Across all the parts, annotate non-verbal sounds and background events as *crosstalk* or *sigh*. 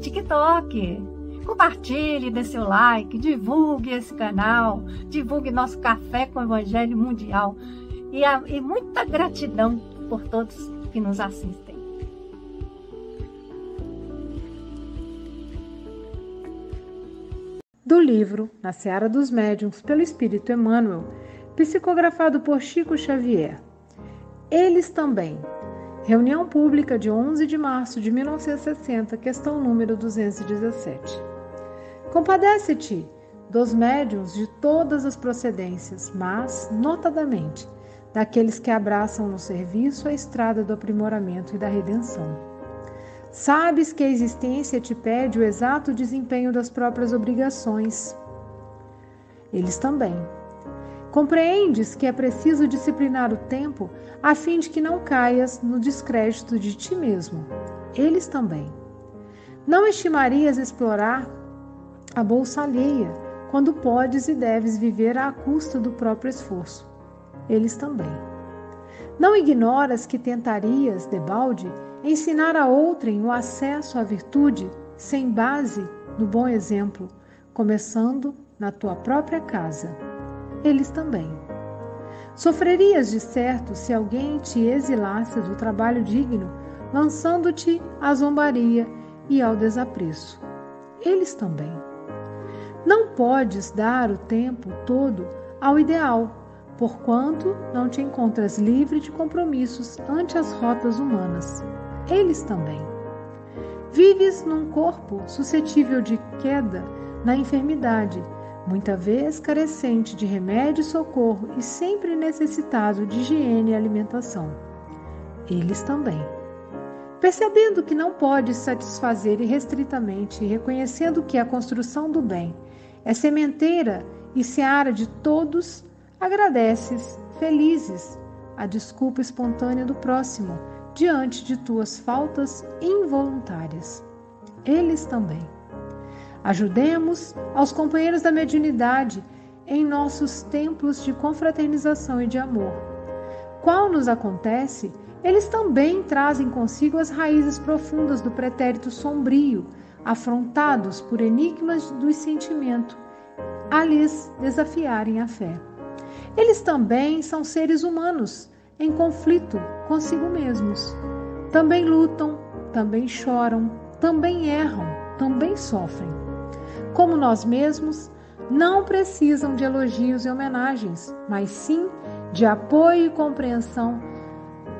TikTok. Compartilhe, dê seu like, divulgue esse canal, divulgue nosso Café com o Evangelho Mundial. E, a, e muita gratidão por todos que nos assistem. Do livro Na Seara dos Médiuns, pelo Espírito Emmanuel, psicografado por Chico Xavier. Eles também. Reunião pública de 11 de março de 1960, questão número 217. Compadece-te dos médiuns de todas as procedências, mas, notadamente, daqueles que abraçam no serviço a estrada do aprimoramento e da redenção. Sabes que a existência te pede o exato desempenho das próprias obrigações. Eles também. Compreendes que é preciso disciplinar o tempo a fim de que não caias no descrédito de ti mesmo. Eles também. Não estimarias explorar a bolsa alheia quando podes e deves viver à custa do próprio esforço. Eles também. Não ignoras que tentarias, debalde, ensinar a outrem o acesso à virtude sem base no bom exemplo, começando na tua própria casa. Eles também. Sofrerias de certo se alguém te exilasse do trabalho digno, lançando-te à zombaria e ao desapreço. Eles também. Não podes dar o tempo todo ao ideal, porquanto não te encontras livre de compromissos ante as rotas humanas eles também. Vives num corpo suscetível de queda na enfermidade, muita vez carecente de remédio e socorro e sempre necessitado de higiene e alimentação. Eles também. Percebendo que não pode satisfazer irrestritamente e reconhecendo que a construção do bem é sementeira e seara de todos, agradeces, felizes, a desculpa espontânea do próximo diante de tuas faltas involuntárias. Eles também. Ajudemos aos companheiros da mediunidade em nossos templos de confraternização e de amor. Qual nos acontece, eles também trazem consigo as raízes profundas do pretérito sombrio, afrontados por enigmas do sentimento, a lhes desafiarem a fé. Eles também são seres humanos, em conflito consigo mesmos. Também lutam, também choram, também erram, também sofrem. Como nós mesmos, não precisam de elogios e homenagens, mas sim de apoio e compreensão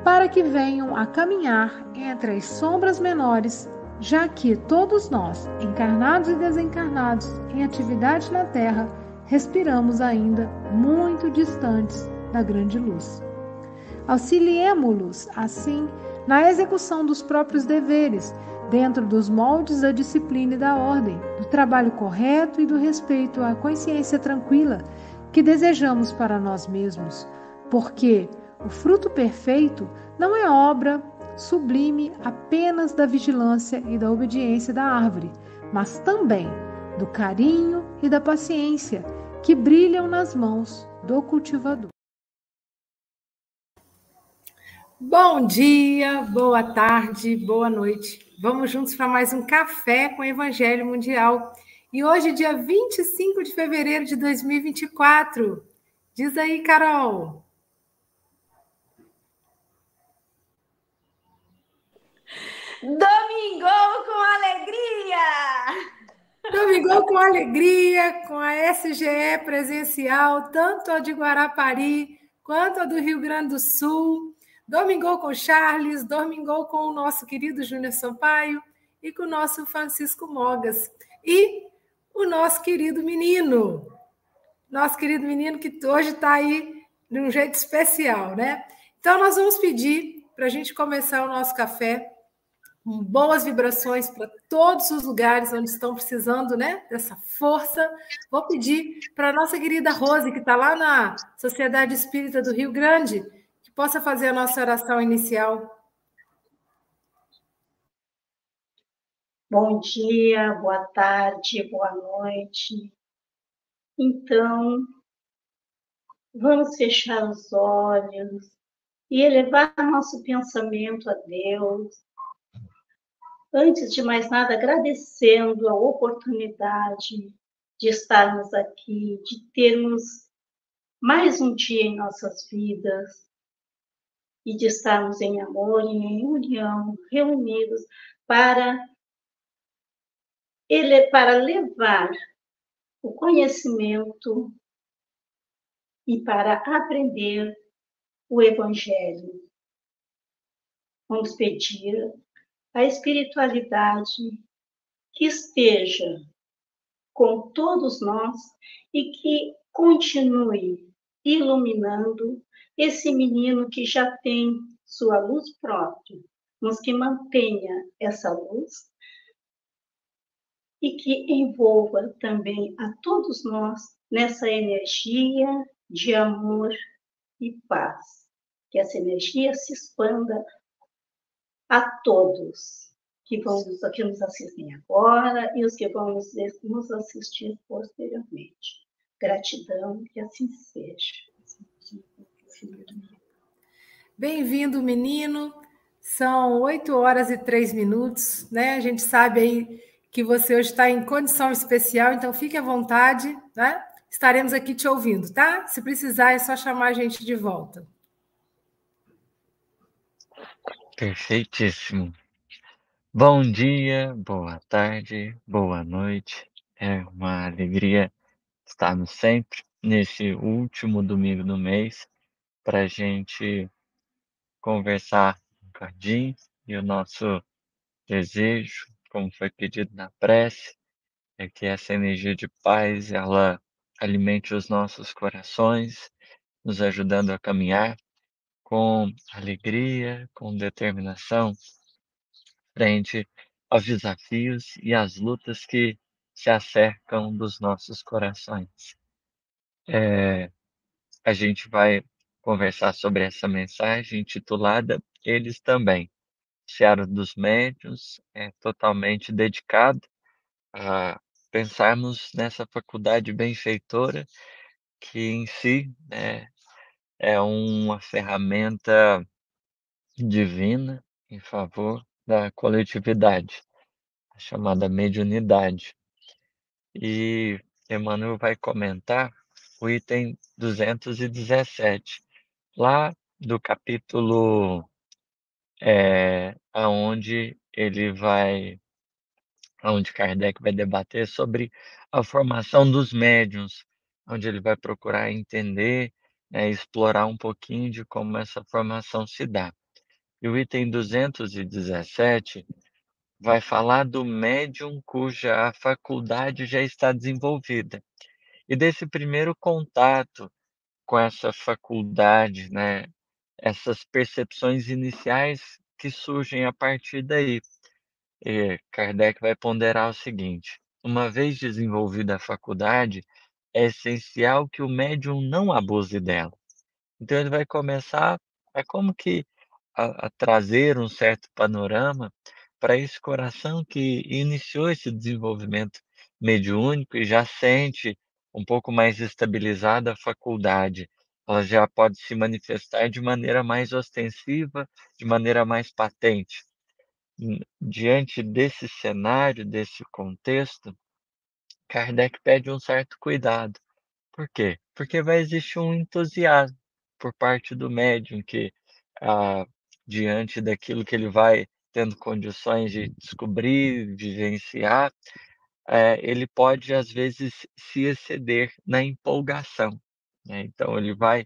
para que venham a caminhar entre as sombras menores, já que todos nós, encarnados e desencarnados, em atividade na Terra, respiramos ainda muito distantes da grande luz. Auxiliemo-los, assim, na execução dos próprios deveres, dentro dos moldes da disciplina e da ordem, do trabalho correto e do respeito à consciência tranquila que desejamos para nós mesmos, porque o fruto perfeito não é obra sublime apenas da vigilância e da obediência da árvore, mas também do carinho e da paciência que brilham nas mãos do cultivador. Bom dia, boa tarde, boa noite. Vamos juntos para mais um café com o Evangelho Mundial. E hoje, dia 25 de fevereiro de 2024. Diz aí, Carol. Domingo com alegria! Domingo com alegria, com a SGE presencial, tanto a de Guarapari quanto a do Rio Grande do Sul. Domingou com Charles, domingou com o nosso querido Júnior Sampaio e com o nosso Francisco Mogas. E o nosso querido menino, nosso querido menino que hoje está aí de um jeito especial, né? Então, nós vamos pedir para a gente começar o nosso café com boas vibrações para todos os lugares onde estão precisando né, dessa força. Vou pedir para a nossa querida Rose, que está lá na Sociedade Espírita do Rio Grande, que possa fazer a nossa oração inicial. Bom dia, boa tarde, boa noite. Então, vamos fechar os olhos e elevar nosso pensamento a Deus. Antes de mais nada, agradecendo a oportunidade de estarmos aqui, de termos mais um dia em nossas vidas e de estarmos em amor e em união, reunidos para ele para levar o conhecimento e para aprender o Evangelho. Vamos pedir a espiritualidade que esteja com todos nós e que continue iluminando esse menino que já tem sua luz própria, mas que mantenha essa luz e que envolva também a todos nós nessa energia de amor e paz. Que essa energia se expanda a todos que vão que nos assistem agora e os que vão nos, assistir posteriormente. Gratidão, que assim seja. Bem-vindo, menino. São oito horas e três minutos, né? A gente sabe aí que você hoje está em condição especial, então fique à vontade, né? Estaremos aqui te ouvindo, tá? Se precisar, é só chamar a gente de volta. Perfeitíssimo. Bom dia, boa tarde, boa noite. É uma alegria estarmos sempre nesse último domingo do mês para a gente conversar um bocadinho e o nosso desejo como foi pedido na prece, é que essa energia de paz ela alimente os nossos corações, nos ajudando a caminhar com alegria, com determinação, frente aos desafios e às lutas que se acercam dos nossos corações. É, a gente vai conversar sobre essa mensagem intitulada Eles Também. Seara dos Médiuns é totalmente dedicado a pensarmos nessa faculdade benfeitora que em si né, é uma ferramenta divina em favor da coletividade, a chamada mediunidade. E Emmanuel vai comentar o item 217, lá do capítulo é, aonde ele vai, aonde Kardec vai debater sobre a formação dos médiums, onde ele vai procurar entender, né, explorar um pouquinho de como essa formação se dá. E o item 217 vai falar do médium cuja faculdade já está desenvolvida. E desse primeiro contato com essa faculdade, né, essas percepções iniciais que surgem a partir daí. E Kardec vai ponderar o seguinte: uma vez desenvolvida a faculdade, é essencial que o médium não abuse dela. Então ele vai começar a como que a, a trazer um certo panorama para esse coração que iniciou esse desenvolvimento mediúnico e já sente um pouco mais estabilizada a faculdade ela já pode se manifestar de maneira mais ostensiva, de maneira mais patente. Hum, diante desse cenário, desse contexto, Kardec pede um certo cuidado. Por quê? Porque vai existir um entusiasmo por parte do médium que, ah, diante daquilo que ele vai tendo condições de descobrir, vivenciar, eh, ele pode às vezes se exceder na empolgação. Né? Então, ele vai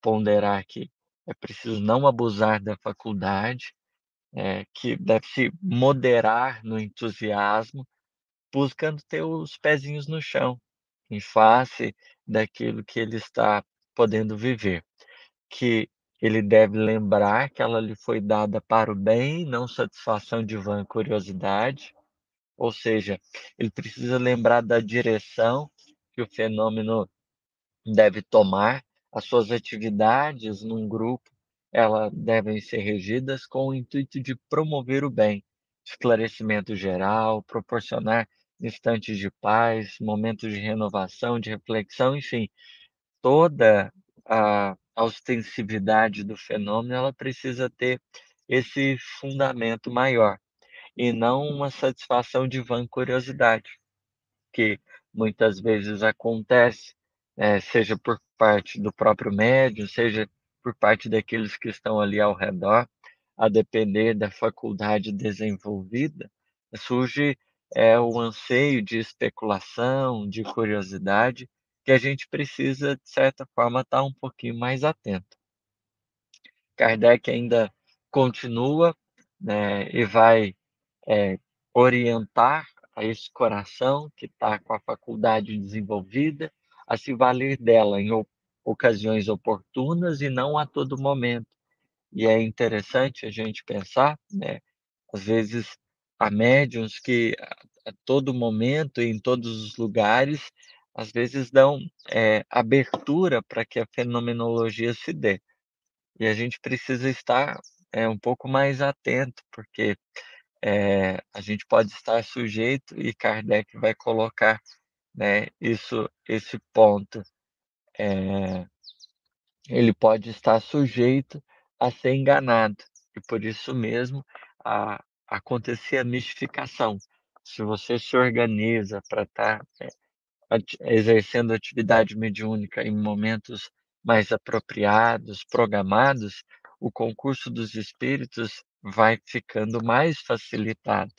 ponderar que é preciso não abusar da faculdade, é, que deve se moderar no entusiasmo, buscando ter os pezinhos no chão, em face daquilo que ele está podendo viver. Que ele deve lembrar que ela lhe foi dada para o bem, não satisfação de vã curiosidade. Ou seja, ele precisa lembrar da direção que o fenômeno deve tomar, as suas atividades num grupo, elas devem ser regidas com o intuito de promover o bem, esclarecimento geral, proporcionar instantes de paz, momentos de renovação, de reflexão, enfim, toda a ostensividade do fenômeno, ela precisa ter esse fundamento maior, e não uma satisfação de vã curiosidade, que muitas vezes acontece, eh, seja por parte do próprio médium, seja por parte daqueles que estão ali ao redor, a depender da faculdade desenvolvida, surge é o anseio de especulação, de curiosidade, que a gente precisa, de certa forma, estar um pouquinho mais atento. Kardec ainda continua né, e vai é, orientar a esse coração que está com a faculdade desenvolvida a se valer dela em ocasiões oportunas e não a todo momento. E é interessante a gente pensar, né? Às vezes há médiums que a, todo momento e em todos os lugares às vezes dão é, abertura para que a fenomenologia se dê. E a gente precisa estar é, um pouco mais atento, porque é, a gente pode estar sujeito, e Kardec vai colocar né, isso, esse ponto. É, ele pode estar sujeito a ser enganado, e por isso mesmo a, acontecer a mistificação. Se você se organiza para estar é, exercendo atividade mediúnica em momentos mais apropriados, programados, o concurso dos espíritos vai ficando mais facilitado.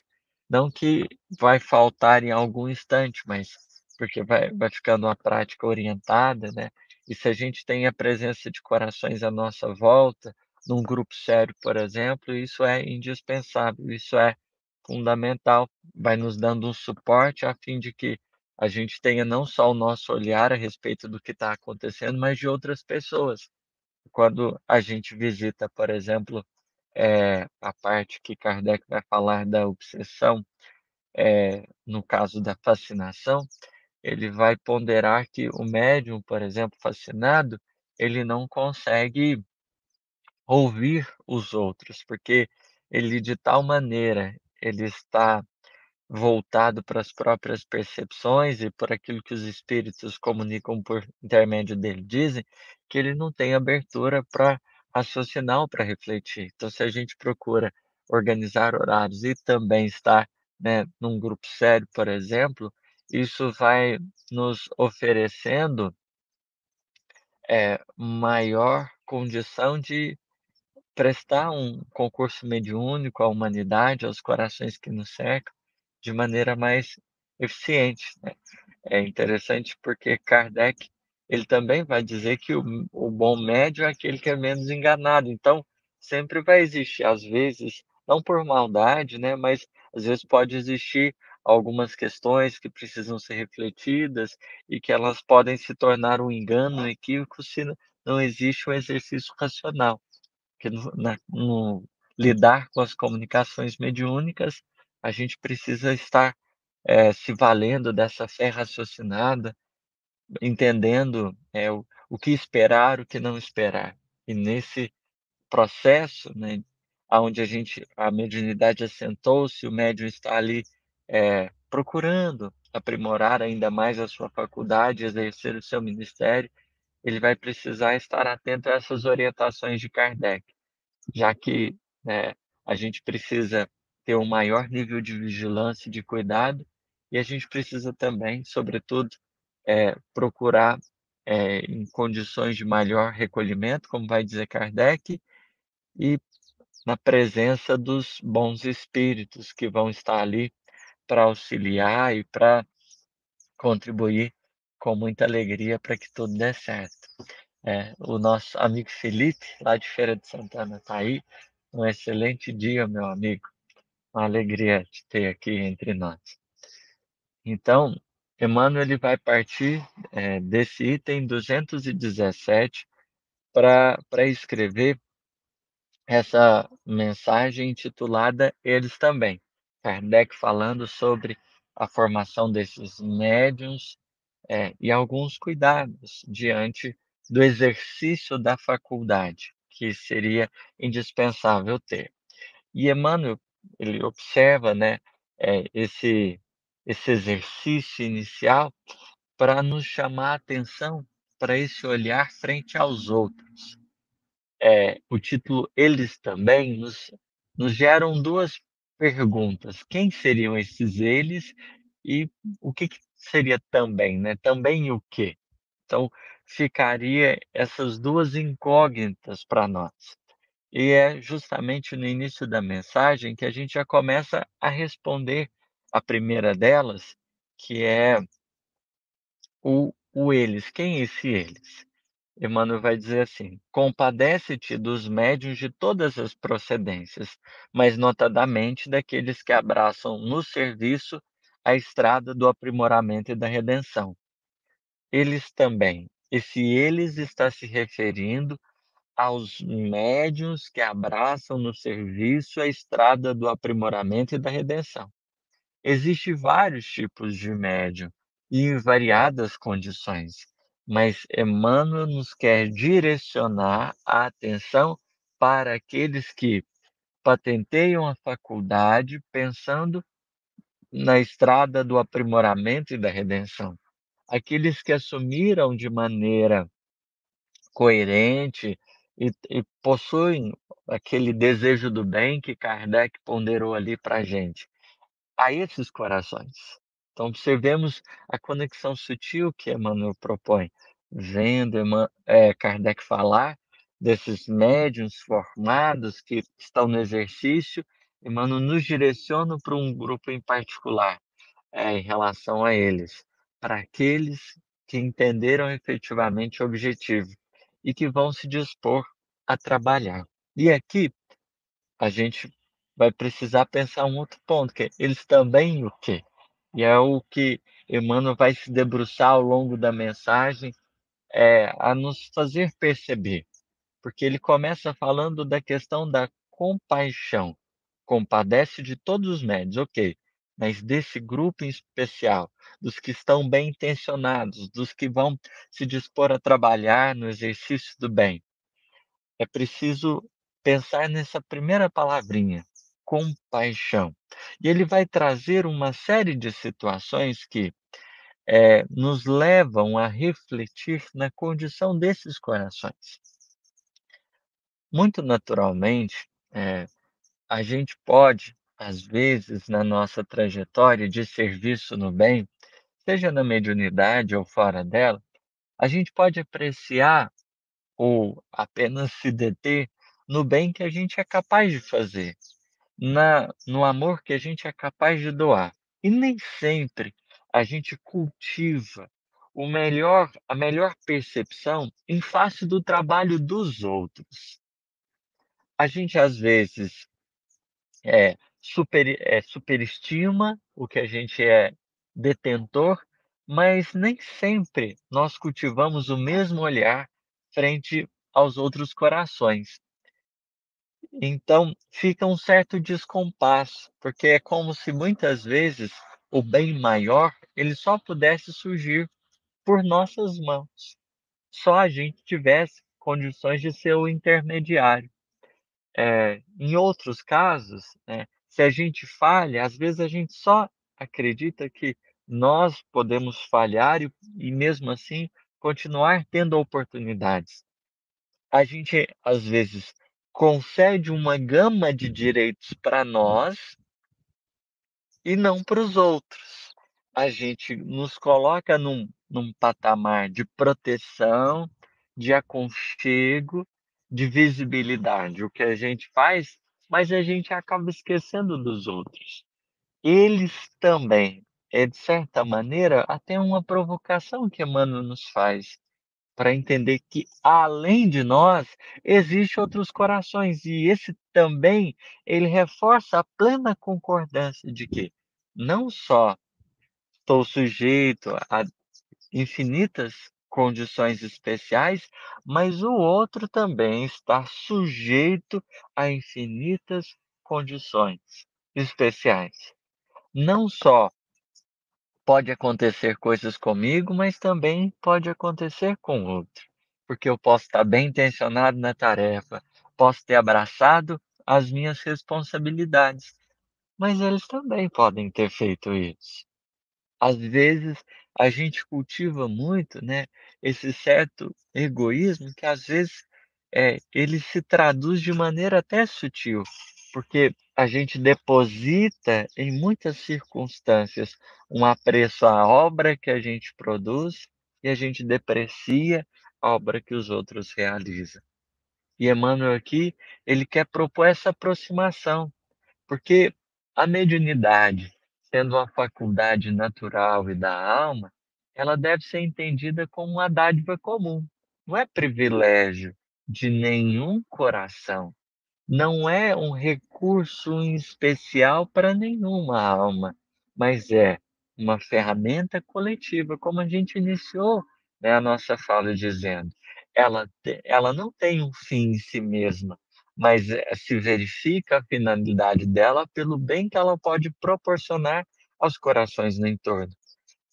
Não que vai faltar em algum instante, mas porque vai, vai ficando uma prática orientada, né? E se a gente tem a presença de corações à nossa volta, num grupo sério, por exemplo, isso é indispensável, isso é fundamental, vai nos dando um suporte a fim de que a gente tenha não só o nosso olhar a respeito do que está acontecendo, mas de outras pessoas. Quando a gente visita, por exemplo, é, a parte que Kardec vai falar da obsessão, é, no caso da fascinação, ele vai ponderar que o médium, por exemplo, fascinado, ele não consegue ouvir os outros, porque ele de tal maneira ele está voltado para as próprias percepções e por aquilo que os espíritos comunicam por intermédio dele dizem, que ele não tem abertura para raciocinar para refletir. Então, se a gente procura organizar horários e também estar né, num grupo sério, por exemplo, isso vai nos oferecendo é, maior condição de prestar um concurso mediúnico à humanidade, aos corações que nos cercam, de maneira mais eficiente. Né? É interessante porque Kardec ele também vai dizer que o, o bom médio é aquele que é menos enganado. Então, sempre vai existir, às vezes, não por maldade, né, mas às vezes pode existir algumas questões que precisam ser refletidas e que elas podem se tornar um engano, um equívoco, se não existe um exercício racional. Que no, na, no lidar com as comunicações mediúnicas, a gente precisa estar é, se valendo dessa fé raciocinada, entendendo é, o, o que esperar, o que não esperar. E nesse processo, né, onde a gente, a mediunidade assentou-se, o médium está ali é, procurando aprimorar ainda mais a sua faculdade, exercer o seu ministério, ele vai precisar estar atento a essas orientações de Kardec, já que né, a gente precisa ter um maior nível de vigilância e de cuidado, e a gente precisa também, sobretudo, é, procurar é, em condições de maior recolhimento, como vai dizer Kardec, e na presença dos bons espíritos que vão estar ali para auxiliar e para contribuir com muita alegria para que tudo dê certo. É, o nosso amigo Felipe, lá de Feira de Santana, está aí. Um excelente dia, meu amigo. Uma alegria te ter aqui entre nós. Então, Emmanuel ele vai partir é, desse item 217 para escrever essa mensagem intitulada Eles Também. Kardec falando sobre a formação desses médiums é, e alguns cuidados diante do exercício da faculdade, que seria indispensável ter. E Emmanuel ele observa né, é, esse, esse exercício inicial para nos chamar a atenção para esse olhar frente aos outros. É, o título Eles Também nos, nos geram duas perguntas. Quem seriam esses eles e o que, que seria também, né? Também o quê? Então, ficaria essas duas incógnitas para nós. E é justamente no início da mensagem que a gente já começa a responder a primeira delas, que é o, o eles. Quem é esse eles? Emmanuel vai dizer assim: compadece-te dos médiuns de todas as procedências, mas notadamente daqueles que abraçam no serviço a estrada do aprimoramento e da redenção. Eles também. Esse eles está se referindo aos médiuns que abraçam no serviço a estrada do aprimoramento e da redenção. Existem vários tipos de médium e em variadas condições, mas Emmanuel nos quer direcionar a atenção para aqueles que patenteiam a faculdade pensando na estrada do aprimoramento e da redenção. Aqueles que assumiram de maneira coerente e, e possuem aquele desejo do bem que Kardec ponderou ali para a gente. A esses corações. Então, observemos a conexão sutil que Emmanuel propõe, vendo é, Kardec falar desses médiums formados que estão no exercício, Emmanuel nos direciona para um grupo em particular é, em relação a eles, para aqueles que entenderam efetivamente o objetivo e que vão se dispor a trabalhar. E aqui a gente vai precisar pensar um outro ponto, que é, eles também o quê? E é o que Emmanuel vai se debruçar ao longo da mensagem é, a nos fazer perceber, porque ele começa falando da questão da compaixão. Compadece de todos os médios, ok, mas desse grupo em especial, dos que estão bem intencionados, dos que vão se dispor a trabalhar no exercício do bem. É preciso pensar nessa primeira palavrinha, compaixão. E ele vai trazer uma série de situações que é, nos levam a refletir na condição desses corações. Muito naturalmente, é, a gente pode às vezes, na nossa trajetória de serviço no bem, seja na mediunidade ou fora dela, a gente pode apreciar ou apenas se deter no bem que a gente é capaz de fazer, na, no amor que a gente é capaz de doar. E nem sempre a gente cultiva o melhor, a melhor percepção em face do trabalho dos outros. A gente às vezes é, super, é, superestima o que a gente é detentor, mas nem sempre nós cultivamos o mesmo olhar frente aos outros corações. Então fica um certo descompasso, porque é como se muitas vezes o bem maior ele só pudesse surgir por nossas mãos. Só a gente tivesse condições de ser o intermediário. É, em outros casos, né, se a gente falha, às vezes a gente só acredita que nós podemos falhar e, e mesmo assim continuar tendo oportunidades. A gente às vezes concede uma gama de direitos para nós e não para os outros. A gente nos coloca num, num patamar de proteção, de aconchego, de visibilidade. O que a gente faz mas a gente acaba esquecendo dos outros. Eles também, é de certa maneira, até uma provocação que Emmanuel nos faz para entender que além de nós existem outros corações e esse também ele reforça a plena concordância de que não só estou sujeito a infinitas condições especiais, mas o outro também está sujeito a infinitas condições especiais. Não só pode acontecer coisas comigo, mas também pode acontecer com outro. Porque eu posso estar bem intencionado na tarefa, posso ter abraçado as minhas responsabilidades, mas eles também podem ter feito isso. Às vezes a gente cultiva muito, né, esse certo egoísmo que às vezes é, ele se traduz de maneira até sutil, porque a gente deposita em muitas circunstâncias um apreço à obra que a gente produz e a gente deprecia a obra que os outros realizam. E Emmanuel aqui, ele quer propor essa aproximação, porque a mediunidade, sendo uma faculdade natural e da alma, ela deve ser entendida como uma dádiva comum, não é privilégio de nenhum coração, não é um recurso especial para nenhuma alma, mas é uma ferramenta coletiva, como a gente iniciou né, a nossa fala dizendo. Ela, ela não tem um fim em si mesma, mas eh, se verifica a finalidade dela pelo bem que ela pode proporcionar aos corações no entorno.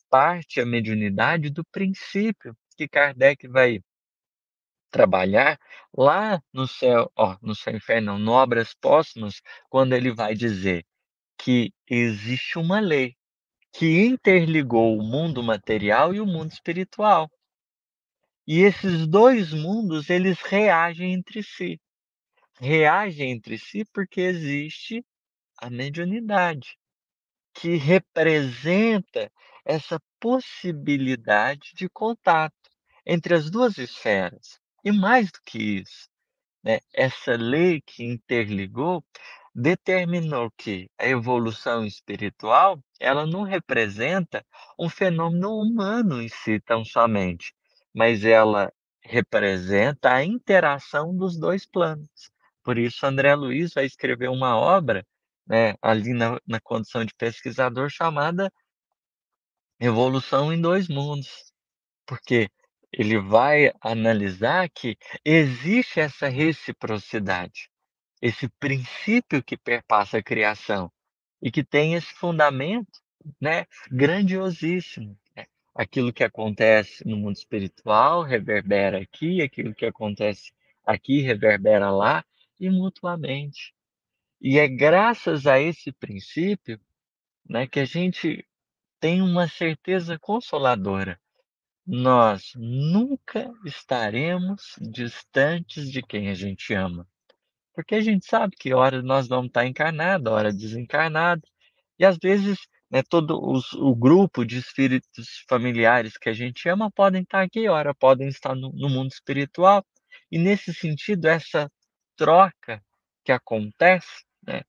Parte a mediunidade do princípio que Kardec vai trabalhar lá no céu, ó, no céu inferno, não, no Obras Póstumas, quando ele vai dizer que existe uma lei que interligou o mundo material e o mundo espiritual. E esses dois mundos, eles reagem entre si. Reagem entre si porque existe a mediunidade, que representa essa possibilidade de contato entre as duas esferas. E mais do que isso, né, essa lei que interligou determinou que a evolução espiritual ela não representa um fenômeno humano em si tão somente, mas ela representa a interação dos dois planos. Por isso, André Luiz vai escrever uma obra, né, ali na, na condição de pesquisador, chamada Evolução em Dois Mundos, porque ele vai analisar que existe essa reciprocidade, esse princípio que perpassa a criação e que tem esse fundamento, né, grandiosíssimo. Né? Aquilo que acontece no mundo espiritual reverbera aqui, aquilo que acontece aqui reverbera lá e mutuamente. E é graças a esse princípio, né, que a gente tem uma certeza consoladora nós nunca estaremos distantes de quem a gente ama. Porque a gente sabe que hora nós vamos estar encarnado, hora desencarnado. E às vezes, né, todo os, o grupo de espíritos familiares que a gente ama podem estar aqui, hora podem estar no, no mundo espiritual. E nesse sentido, essa troca que acontece né,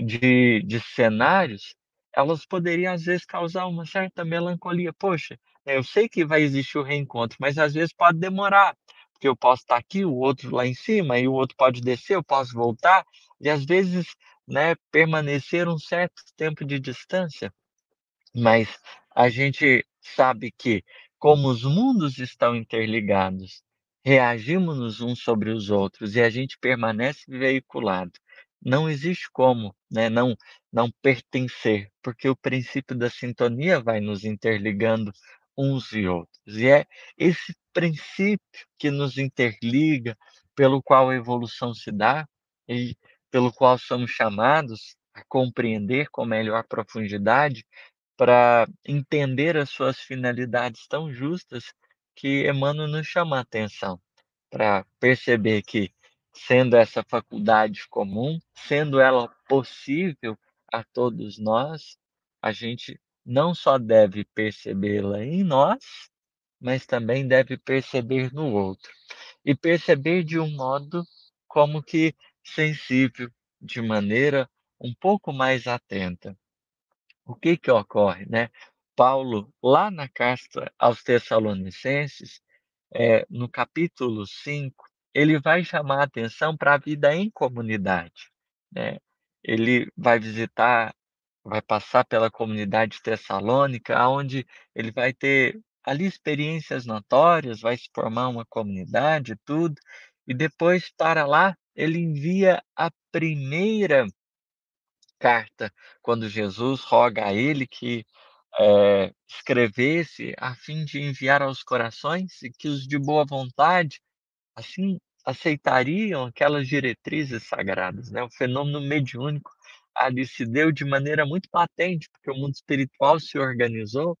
de, de cenários, elas poderiam às vezes causar uma certa melancolia. Poxa, eu sei que vai existir o reencontro, mas às vezes pode demorar, porque eu posso estar aqui, o outro lá em cima, e o outro pode descer, eu posso voltar, e às vezes, né, permanecer um certo tempo de distância. Mas a gente sabe que, como os mundos estão interligados, reagimos uns sobre os outros e a gente permanece veiculado. Não existe como né, não, não pertencer, porque o princípio da sintonia vai nos interligando uns e outros. E é esse princípio que nos interliga, pelo qual a evolução se dá e pelo qual somos chamados a compreender com melhor profundidade para entender as suas finalidades tão justas que Emmanuel nos chama a atenção, para perceber que, sendo essa faculdade comum, sendo ela possível a todos nós, a gente não só deve percebê-la em nós, mas também deve perceber no outro. E perceber de um modo como que sensível, de maneira um pouco mais atenta. O que que ocorre, né? Paulo, lá na carta aos Tessalonicenses, é, no capítulo 5, ele vai chamar a atenção para a vida em comunidade. Né? Ele vai visitar vai passar pela comunidade tessalônica, onde ele vai ter ali experiências notórias, vai se formar uma comunidade, tudo, e depois para lá ele envia a primeira carta, quando Jesus roga a ele que é, escrevesse a fim de enviar aos corações e que os de boa vontade assim aceitariam aquelas diretrizes sagradas, né? O fenômeno mediúnico ali se deu de maneira muito patente, porque o mundo espiritual se organizou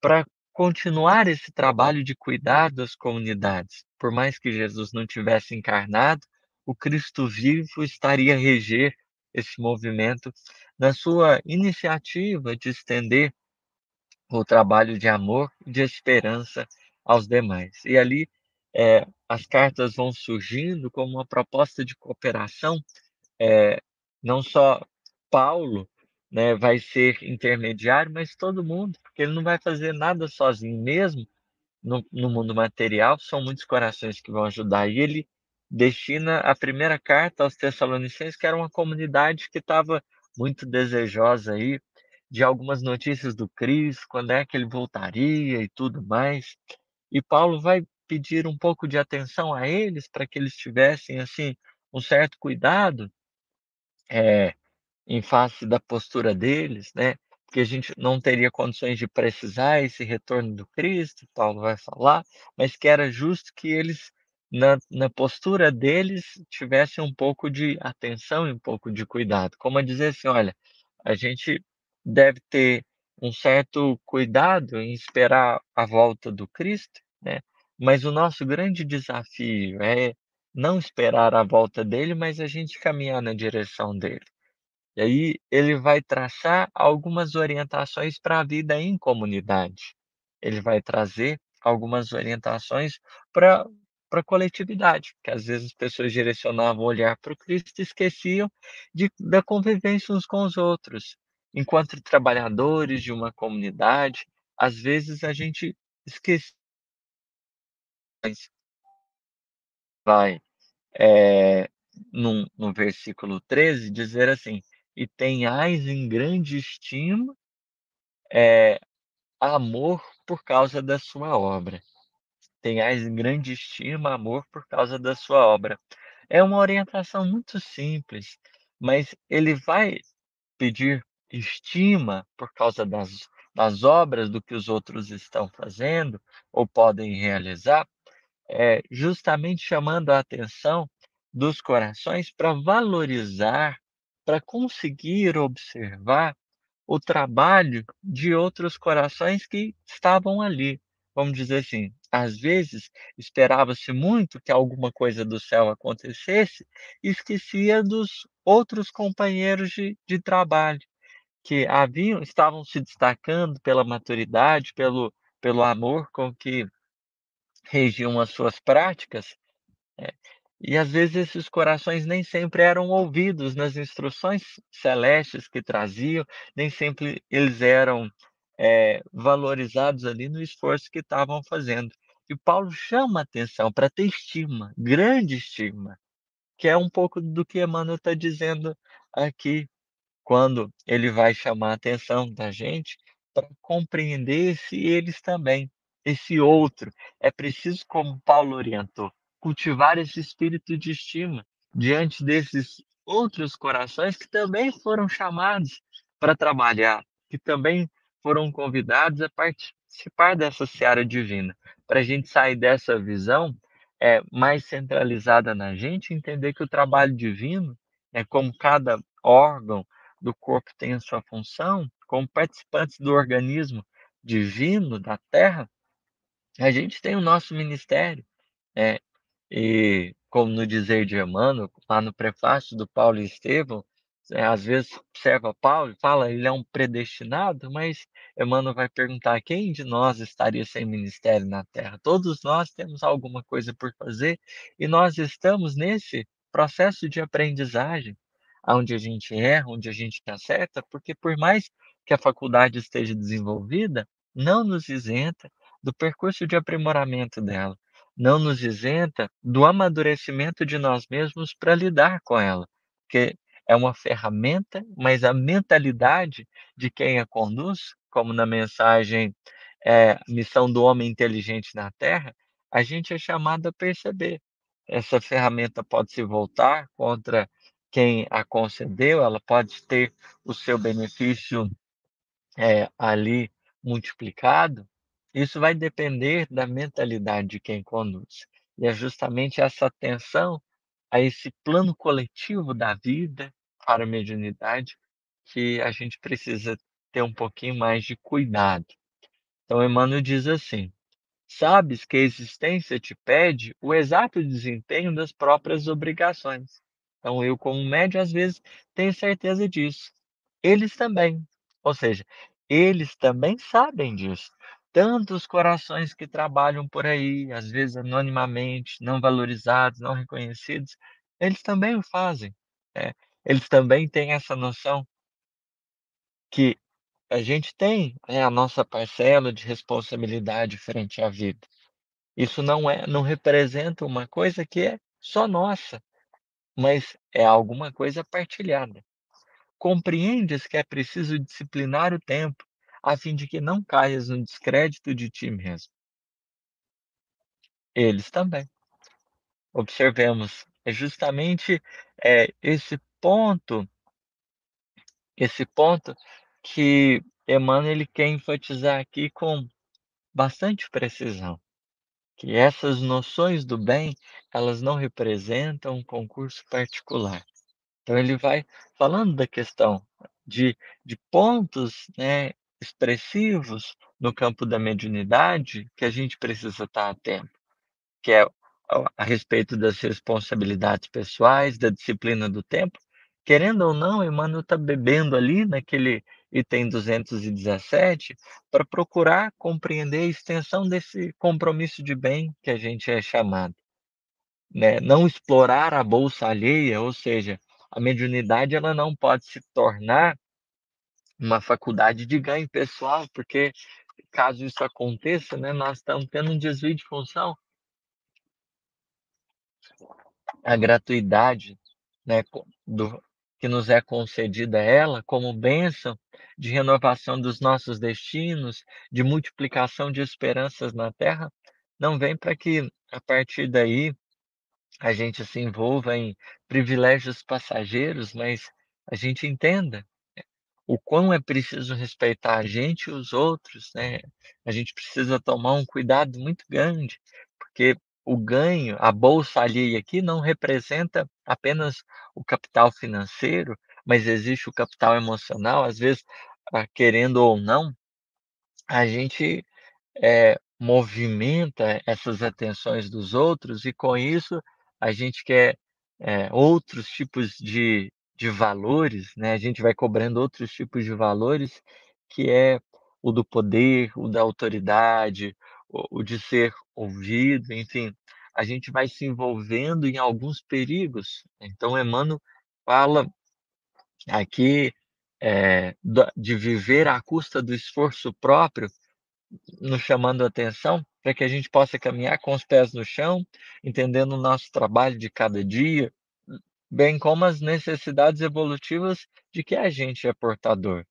para continuar esse trabalho de cuidar das comunidades. Por mais que Jesus não tivesse encarnado, o Cristo vivo estaria a reger esse movimento na sua iniciativa de estender o trabalho de amor e de esperança aos demais. E ali é, as cartas vão surgindo como uma proposta de cooperação, é, não só Paulo né, vai ser intermediário, mas todo mundo, porque ele não vai fazer nada sozinho mesmo no, no mundo material, são muitos corações que vão ajudar. E ele destina a primeira carta aos Tessalonicenses, que era uma comunidade que estava muito desejosa aí de algumas notícias do Cristo, quando é que ele voltaria e tudo mais. E Paulo vai pedir um pouco de atenção a eles para que eles tivessem assim um certo cuidado é, em face da postura deles, né? Porque a gente não teria condições de precisar esse retorno do Cristo, Paulo vai falar, mas que era justo que eles na, na postura deles tivessem um pouco de atenção e um pouco de cuidado, como a dizer assim, olha, a gente deve ter um certo cuidado em esperar a volta do Cristo, né? Mas o nosso grande desafio é não esperar a volta dele, mas a gente caminhar na direção dele. E aí ele vai traçar algumas orientações para a vida em comunidade. Ele vai trazer algumas orientações para para a coletividade, que às vezes as pessoas direcionavam o olhar para o Cristo e esqueciam de, da convivência uns com os outros. Enquanto trabalhadores de uma comunidade, às vezes a gente esquece. Vai, é, no, no versículo 13, dizer assim: E tenhais em grande estima é, amor por causa da sua obra. Tenhais em grande estima amor por causa da sua obra. É uma orientação muito simples, mas ele vai pedir estima por causa das, das obras do que os outros estão fazendo ou podem realizar, é, justamente chamando a atenção dos corações para valorizar, para conseguir observar o trabalho de outros corações que estavam ali. Vamos dizer assim, às vezes esperava-se muito que alguma coisa do céu acontecesse e esquecia dos outros companheiros de, de trabalho que haviam estavam se destacando pela maturidade, pelo, pelo amor com que regiam as suas práticas, é, e às vezes esses corações nem sempre eram ouvidos nas instruções celestes que traziam, nem sempre eles eram é, valorizados ali no esforço que estavam fazendo. E Paulo chama atenção para ter estima, grande estima, que é um pouco do que Emmanuel está dizendo aqui, quando ele vai chamar a atenção da gente para compreender se eles também, esse outro. É preciso, como Paulo orientou, cultivar esse espírito de estima diante desses outros corações que também foram chamados para trabalhar, que também foram convidados a participar dessa seara divina, para a gente sair dessa visão é, mais centralizada na gente, entender que o trabalho divino é como cada órgão do corpo tem a sua função, como participantes do organismo divino da Terra, a gente tem o nosso ministério. É, e, como no dizer de Emmanuel, lá no prefácio do Paulo Estevão, é, às vezes observa Paulo e fala ele é um predestinado, mas Emmanuel vai perguntar quem de nós estaria sem ministério na Terra? Todos nós temos alguma coisa por fazer e nós estamos nesse processo de aprendizagem, onde a gente erra, onde a gente acerta, porque por mais que a faculdade esteja desenvolvida, não nos isenta do percurso de aprimoramento dela, não nos isenta do amadurecimento de nós mesmos para lidar com ela, porque é uma ferramenta, mas a mentalidade de quem a conduz, como na mensagem é, missão do homem inteligente na Terra, a gente é chamado a perceber. Essa ferramenta pode se voltar contra quem a concedeu, ela pode ter o seu benefício é, ali multiplicado. Isso vai depender da mentalidade de quem conduz. E é justamente essa atenção a esse plano coletivo da vida para a mediunidade que a gente precisa ter um pouquinho mais de cuidado. Então, Emmanuel diz assim: Sabes que a existência te pede o exato desempenho das próprias obrigações. Então, eu, como médio, às vezes tenho certeza disso. Eles também. Ou seja, eles também sabem disso. Tantos corações que trabalham por aí, às vezes anonimamente, não valorizados, não reconhecidos, eles também o fazem. Né? Eles também têm essa noção que a gente tem né, a nossa parcela de responsabilidade frente à vida. Isso não é, não representa uma coisa que é só nossa, mas é alguma coisa partilhada. Compreendes que é preciso disciplinar o tempo, a fim de que não caias no descrédito de ti mesmo. Eles também. Observemos, é justamente é, esse ponto, esse ponto que Emmanuel ele quer enfatizar aqui com bastante precisão, que essas noções do bem, elas não representam um concurso particular. Então ele vai falando da questão de, de pontos né, expressivos no campo da mediunidade que a gente precisa estar atento, que é a respeito das responsabilidades pessoais, da disciplina do tempo. Querendo ou não, Emmanuel está bebendo ali naquele item 217 para procurar compreender a extensão desse compromisso de bem que a gente é chamado. Né? Não explorar a bolsa alheia, ou seja, a mediunidade ela não pode se tornar uma faculdade de ganho pessoal, porque caso isso aconteça, né, nós estamos tendo um desvio de função. A gratuidade né, do, que nos é concedida ela como bênção de renovação dos nossos destinos, de multiplicação de esperanças na terra, não vem para que a partir daí a gente se envolva em privilégios passageiros, mas a gente entenda o quão é preciso respeitar a gente e os outros, né? A gente precisa tomar um cuidado muito grande, porque o ganho, a bolsa alheia aqui não representa apenas o capital financeiro, mas existe o capital emocional. Às vezes, ah, querendo ou não, a gente é, movimenta essas atenções dos outros e com isso a gente quer é, outros tipos de, de valores, né? A gente vai cobrando outros tipos de valores, que é o do poder, o da autoridade, o, o de ser ouvido, enfim, a gente vai se envolvendo em alguns perigos. Então, Emmanuel fala aqui é, de viver à custa do esforço próprio, nos chamando a atenção para que a gente possa caminhar com os pés no chão, entendendo o nosso trabalho de cada dia, bem como as necessidades evolutivas de que a gente é portador.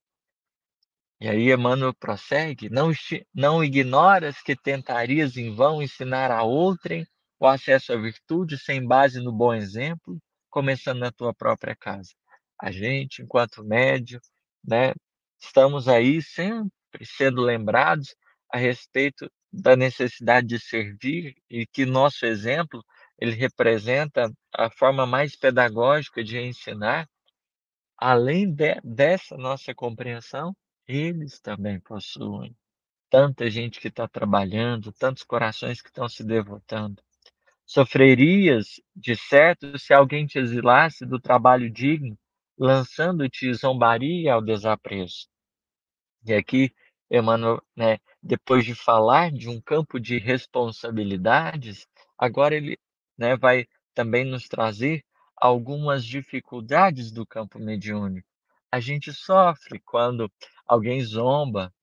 E aí Emmanuel prossegue: não, não ignoras que tentarias em vão ensinar a outrem o acesso à virtude sem base no bom exemplo, começando na tua própria casa. A gente, enquanto médio, né, estamos aí sempre sendo lembrados a respeito da necessidade de servir e que nosso exemplo ele representa a forma mais pedagógica de ensinar, além de, dessa nossa compreensão, eles também possuem. Tanta gente que está trabalhando, tantos corações que estão se devotando. Sofrerias, de certo, se alguém te exilasse do trabalho digno, lançando-te zombaria ao desapreço. E aqui, Emmanuel, né, depois de falar de um campo de responsabilidades, agora ele né, vai também nos trazer algumas dificuldades do campo mediúnico. A gente sofre quando alguém zomba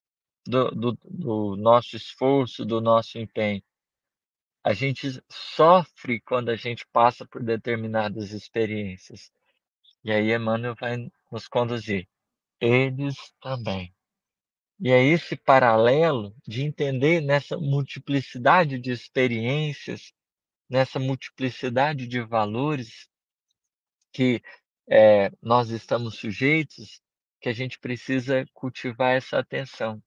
do, do, do nosso esforço, do nosso empenho. A gente sofre quando a gente passa por determinadas experiências. E aí Emmanuel vai nos conduzir. Eles também. E é esse paralelo de entender nessa multiplicidade de experiências, nessa multiplicidade de valores que é, nós estamos sujeitos, que a gente precisa cultivar essa atenção.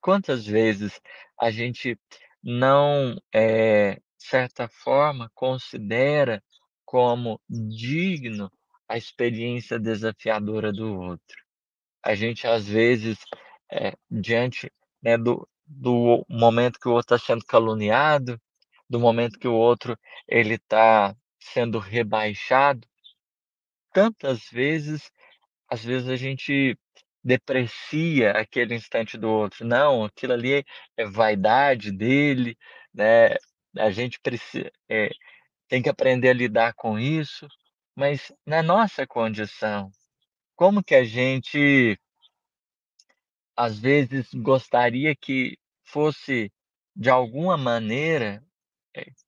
Quantas vezes a gente não, é, de certa forma, considera como digno a experiência desafiadora do outro? A gente, às vezes, é, diante né, do, do momento que o outro está sendo caluniado, do momento que o outro ele está sendo rebaixado, tantas vezes, às vezes a gente deprecia aquele instante do outro. Não, aquilo ali é vaidade dele, né? A gente precisa, é, tem que aprender a lidar com isso, mas na nossa condição, como que a gente às vezes gostaria que fosse de alguma maneira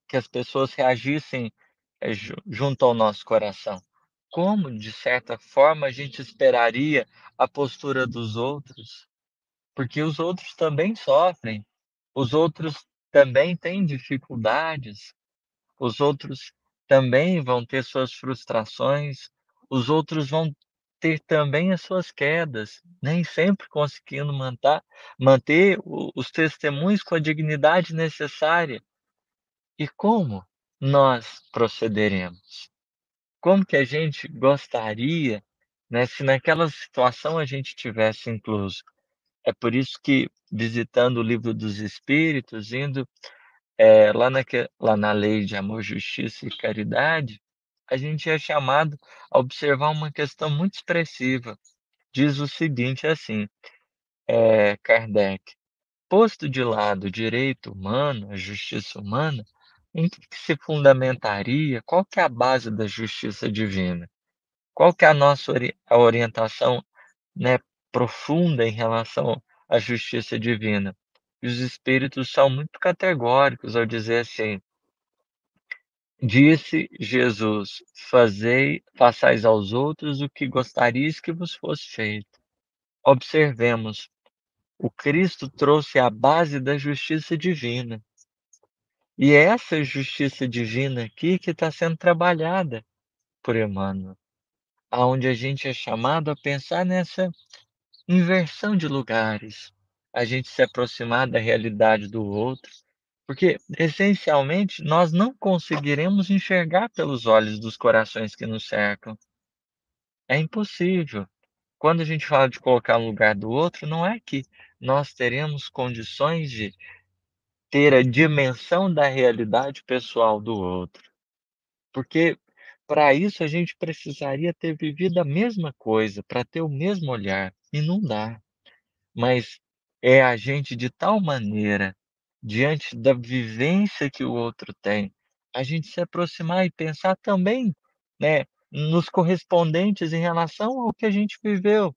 que as pessoas reagissem eh, junto ao nosso coração? Como, de certa forma, a gente esperaria a postura dos outros? Porque os outros também sofrem, os outros também têm dificuldades, os outros também vão ter suas frustrações, os outros vão ter também as suas quedas, nem sempre conseguindo manter, manter os testemunhos com a dignidade necessária. E como nós procederemos? Como que a gente gostaria, né, se naquela situação a gente tivesse incluso? É por isso que, visitando o livro dos Espíritos, indo é, lá, lá na lei de amor, justiça e caridade, a gente é chamado a observar uma questão muito expressiva. Diz o seguinte assim, é, Kardec, posto de lado o direito humano, a justiça humana, em que se fundamentaria, qual que é a base da justiça divina? Qual que é a nossa ori a orientação né, profunda em relação à justiça divina? E os espíritos são muito categóricos ao dizer assim, Disse Jesus: Fazei, façais aos outros o que gostarias que vos fosse feito. Observemos, o Cristo trouxe a base da justiça divina. E é essa justiça divina aqui que está sendo trabalhada por Emmanuel, aonde a gente é chamado a pensar nessa inversão de lugares, a gente se aproximar da realidade do outro, porque, essencialmente, nós não conseguiremos enxergar pelos olhos dos corações que nos cercam. É impossível. Quando a gente fala de colocar no lugar do outro, não é que nós teremos condições de ter a dimensão da realidade pessoal do outro. Porque para isso a gente precisaria ter vivido a mesma coisa, para ter o mesmo olhar, e não dá. Mas é a gente de tal maneira diante da vivência que o outro tem, a gente se aproximar e pensar também, né, nos correspondentes em relação ao que a gente viveu.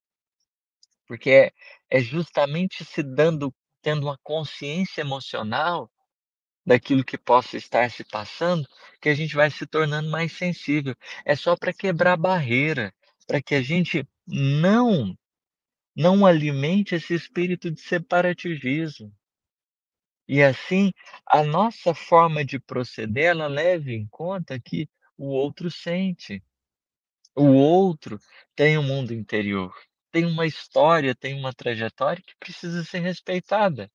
Porque é, é justamente se dando, tendo uma consciência emocional daquilo que possa estar se passando, que a gente vai se tornando mais sensível. É só para quebrar barreira, para que a gente não não alimente esse espírito de separativismo. E assim, a nossa forma de proceder, ela leve em conta que o outro sente. O outro tem um mundo interior, tem uma história, tem uma trajetória que precisa ser respeitada.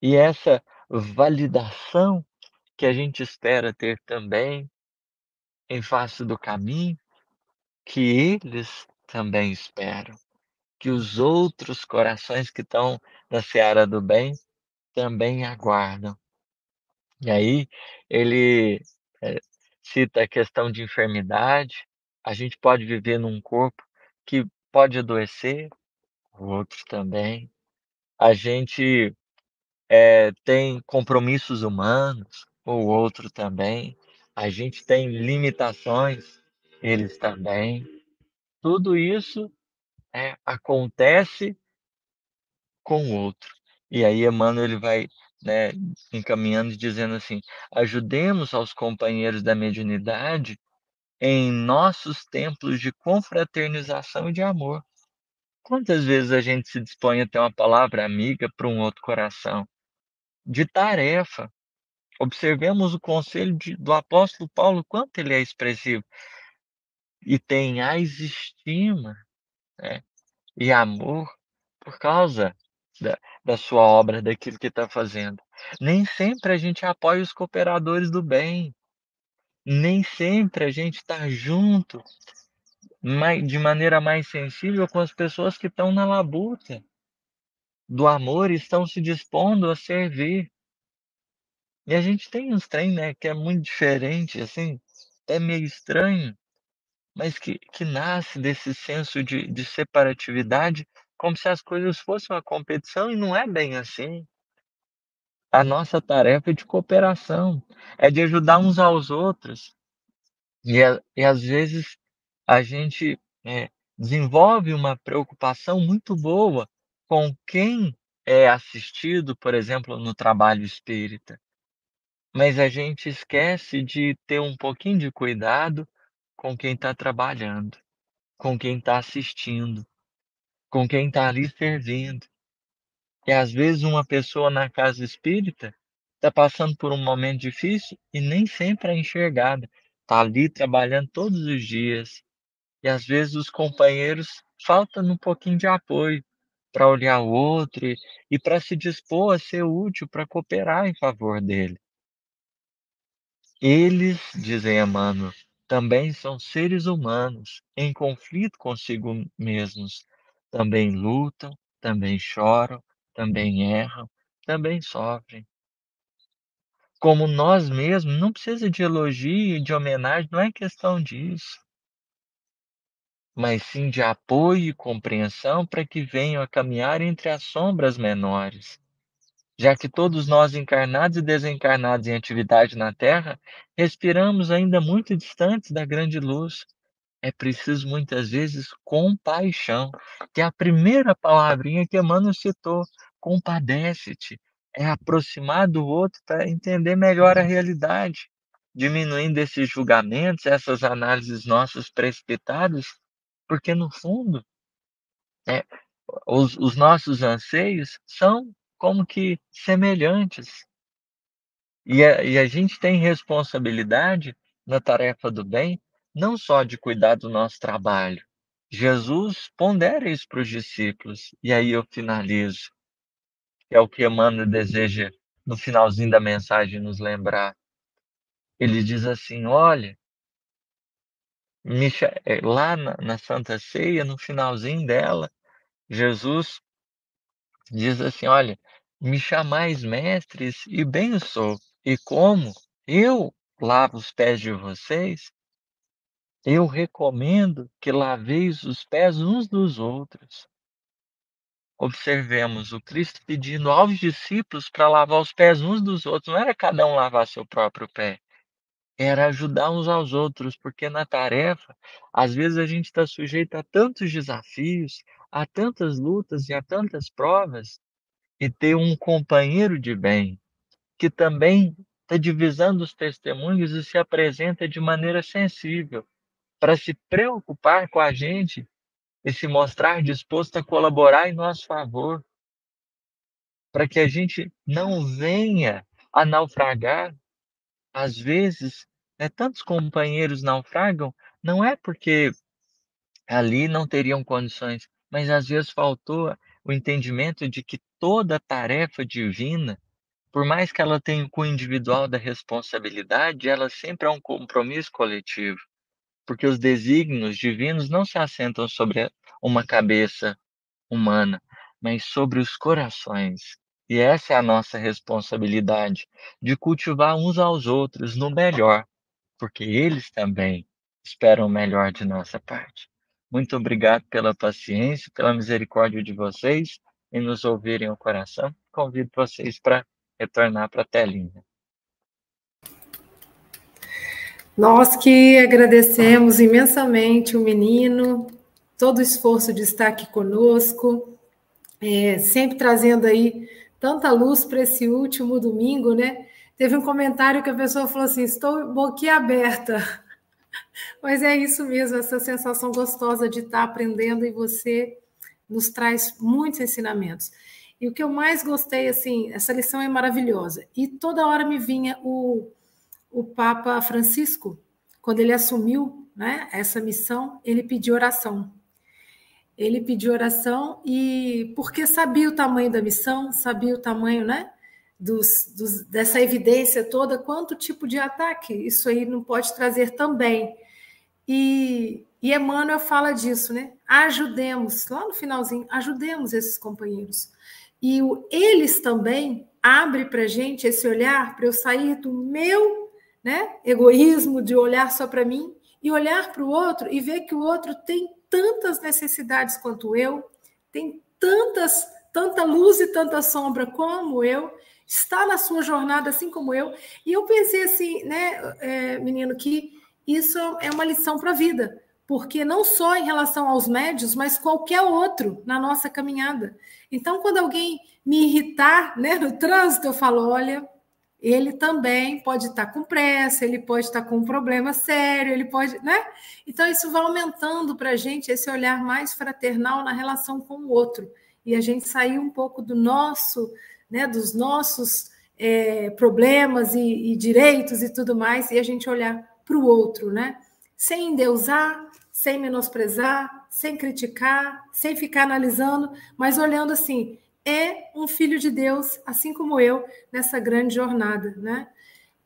E essa validação que a gente espera ter também em face do caminho, que eles também esperam, que os outros corações que estão na seara do bem também aguardam. E aí ele eh, cita a questão de enfermidade. A gente pode viver num corpo que pode adoecer, o outro também. A gente eh, tem compromissos humanos, o outro também. A gente tem limitações, eles também. Tudo isso é, acontece com o outro. E aí Emmanuel ele vai, né, encaminhando e dizendo assim: ajudemos aos companheiros da mediunidade em nossos templos de confraternização e de amor. Quantas vezes a gente se dispõe a ter uma palavra amiga para um outro coração? De tarefa. Observemos o conselho de, do apóstolo Paulo, quanto ele é expressivo. E tenhais estima né, e amor por causa da, da sua obra, daquilo que está fazendo. Nem sempre a gente apoia os cooperadores do bem. Nem sempre a gente está junto de maneira mais sensível com as pessoas que estão na labuta do amor e estão se dispondo a servir. E a gente tem uns trem, né, que é muito diferente, assim, é meio estranho, mas que, que nasce desse senso de, de separatividade, como se as coisas fossem uma competição, e não é bem assim. A nossa tarefa é de cooperação, é de ajudar uns aos outros. E, e às vezes a gente é, desenvolve uma preocupação muito boa com quem é assistido, por exemplo, no trabalho espírita. Mas a gente esquece de ter um pouquinho de cuidado com quem está trabalhando, com quem está assistindo, com quem está ali servindo. E às vezes uma pessoa na casa espírita está passando por um momento difícil e nem sempre é enxergada. Está ali trabalhando todos os dias, e às vezes os companheiros faltam um pouquinho de apoio para olhar o outro e, e para se dispor a ser útil, para cooperar em favor dele. Eles, dizem Emmanuel, também são seres humanos em conflito consigo mesmos. Também lutam, também choram, também erram, também sofrem. Como nós mesmos, não precisa de elogio de homenagem, não é questão disso mas sim de apoio e compreensão para que venham a caminhar entre as sombras menores. Já que todos nós, encarnados e desencarnados em atividade na Terra, respiramos ainda muito distantes da grande luz. É preciso muitas vezes compaixão, que é a primeira palavrinha que Emmanuel citou. Compadece-te, é aproximar do outro para entender melhor a realidade, diminuindo esses julgamentos, essas análises nossas precipitadas porque no fundo, é, os, os nossos anseios são como que semelhantes. E a, e a gente tem responsabilidade na tarefa do bem, não só de cuidar do nosso trabalho. Jesus pondera isso para os discípulos, e aí eu finalizo. É o que Emmanuel deseja no finalzinho da mensagem nos lembrar. Ele diz assim: olha, é, lá na, na Santa Ceia, no finalzinho dela, Jesus diz assim: Olha, me chamais mestres e bem sou, e como eu lavo os pés de vocês, eu recomendo que laveis os pés uns dos outros. Observemos o Cristo pedindo aos discípulos para lavar os pés uns dos outros, não era cada um lavar seu próprio pé era ajudar uns aos outros, porque na tarefa, às vezes a gente está sujeito a tantos desafios, a tantas lutas e a tantas provas, e ter um companheiro de bem que também está divisando os testemunhos e se apresenta de maneira sensível para se preocupar com a gente e se mostrar disposto a colaborar em nosso favor, para que a gente não venha a naufragar. Às vezes, né, tantos companheiros naufragam, não é porque ali não teriam condições, mas às vezes faltou o entendimento de que toda tarefa divina, por mais que ela tenha o cunho individual da responsabilidade, ela sempre é um compromisso coletivo, porque os desígnios divinos não se assentam sobre uma cabeça humana, mas sobre os corações. E essa é a nossa responsabilidade, de cultivar uns aos outros no melhor, porque eles também esperam o melhor de nossa parte. Muito obrigado pela paciência, pela misericórdia de vocês e nos ouvirem o coração. Convido vocês para retornar para a telinha. Nós que agradecemos imensamente o menino, todo o esforço de estar aqui conosco, é, sempre trazendo aí tanta luz para esse último domingo, né? Teve um comentário que a pessoa falou assim: estou boquiaberta. *laughs* Mas é isso mesmo, essa sensação gostosa de estar aprendendo e você nos traz muitos ensinamentos. E o que eu mais gostei, assim, essa lição é maravilhosa. E toda hora me vinha o, o Papa Francisco, quando ele assumiu né, essa missão, ele pediu oração. Ele pediu oração e porque sabia o tamanho da missão, sabia o tamanho, né, dos, dos, dessa evidência toda, quanto tipo de ataque isso aí não pode trazer também. E, e Emmanuel fala disso, né? Ajudemos, lá no finalzinho, ajudemos esses companheiros. E o, eles também abrem para gente esse olhar para eu sair do meu né, egoísmo de olhar só para mim e olhar para o outro e ver que o outro tem tantas necessidades quanto eu, tem tantas, tanta luz e tanta sombra como eu, está na sua jornada assim como eu. E eu pensei assim, né, é, menino, que isso é uma lição para a vida, porque não só em relação aos médios, mas qualquer outro na nossa caminhada. Então, quando alguém me irritar né, no trânsito, eu falo: olha, ele também pode estar com pressa, ele pode estar com um problema sério, ele pode, né? Então, isso vai aumentando para a gente esse olhar mais fraternal na relação com o outro. E a gente sair um pouco do nosso, né, dos nossos é, problemas e, e direitos e tudo mais, e a gente olhar para o outro, né? Sem endeusar, sem menosprezar, sem criticar, sem ficar analisando, mas olhando assim, é um filho de Deus, assim como eu, nessa grande jornada, né?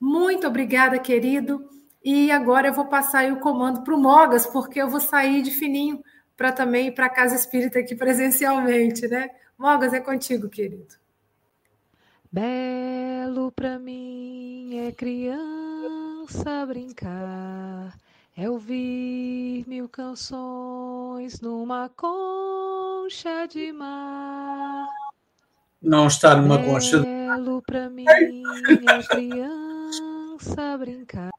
Muito obrigada, querido. E agora eu vou passar o comando para o Mogas, porque eu vou sair de fininho para também ir para a Casa Espírita aqui presencialmente, né? Mogas, é contigo, querido. Belo para mim é criança brincar, é ouvir mil canções numa concha de mar não estar numa concha. para mim, é criança brincar.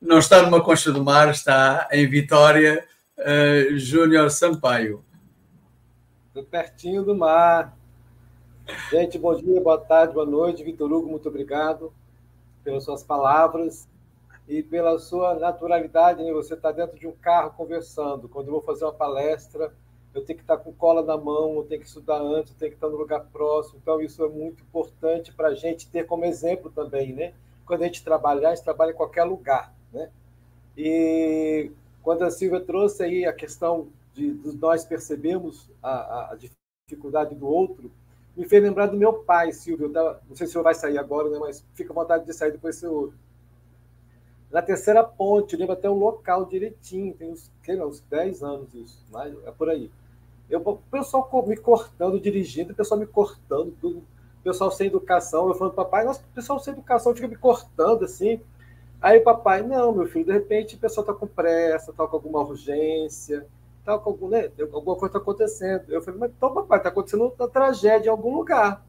Não está numa concha do mar, está em Vitória, uh, Júnior Sampaio. Estou pertinho do mar. Gente, bom dia, boa tarde, boa noite. Vitor Hugo, muito obrigado pelas suas palavras e pela sua naturalidade. Né? Você está dentro de um carro conversando. Quando eu vou fazer uma palestra, eu tenho que estar com cola na mão, eu tenho que estudar antes, eu tenho que estar no lugar próximo. Então, isso é muito importante para a gente ter como exemplo também, né? Quando a gente trabalhar, a gente trabalha em qualquer lugar, né? E quando a Silvia trouxe aí a questão de, de nós percebemos a, a, dificuldade do outro, me fez lembrar do meu pai, Silvio. Tava, não sei se o senhor vai sair agora, né? Mas fica à vontade de sair depois outro. Na terceira ponte, lembro até o local direitinho, tem uns, uns 10 anos isso, mas é por aí. Eu, o pessoal me cortando, dirigindo, o pessoal me cortando, tudo. O pessoal sem educação. Eu falando, papai, nossa, o pessoal sem educação fica me cortando assim. Aí, papai, não, meu filho, de repente o pessoal está com pressa, está com alguma urgência, está com algum, né, alguma coisa está acontecendo. Eu falei, mas então, papai, está acontecendo uma tragédia em algum lugar.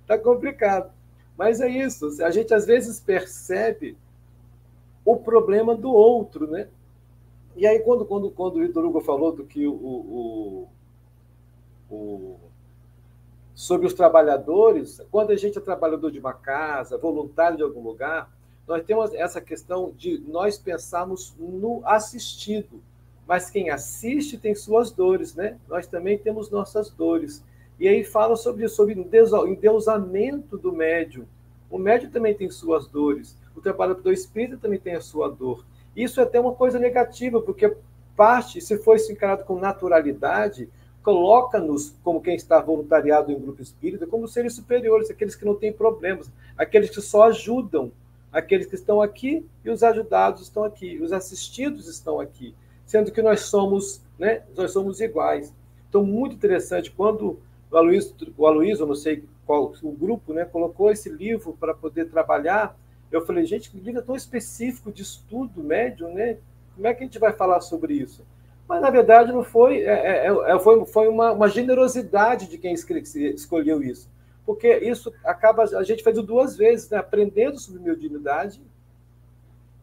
Está *laughs* complicado. Mas é isso, a gente às vezes percebe o problema do outro, né? E aí, quando, quando, quando o Vitor Hugo falou do que o, o, o, sobre os trabalhadores, quando a gente é trabalhador de uma casa, voluntário de algum lugar, nós temos essa questão de nós pensarmos no assistido, mas quem assiste tem suas dores, né? Nós também temos nossas dores. E aí fala sobre isso, sobre o endeusamento do médium. O médium também tem suas dores. O trabalhador espírita também tem a sua dor. Isso é até uma coisa negativa, porque parte, se for encarado com naturalidade, coloca-nos, como quem está voluntariado em grupo espírita, como seres superiores, aqueles que não têm problemas, aqueles que só ajudam, aqueles que estão aqui e os ajudados estão aqui, os assistidos estão aqui, sendo que nós somos, né, nós somos iguais. Então, muito interessante, quando o Aloysio, o Aloysio não sei qual o grupo, né, colocou esse livro para poder trabalhar, eu falei, gente, que livro tão específico de estudo médio, né? Como é que a gente vai falar sobre isso? Mas, na verdade, não foi, é, é, é, foi, foi uma, uma, generosidade de quem escolheu isso. Porque isso acaba, a gente faz duas vezes, né? aprendendo sobre mediunidade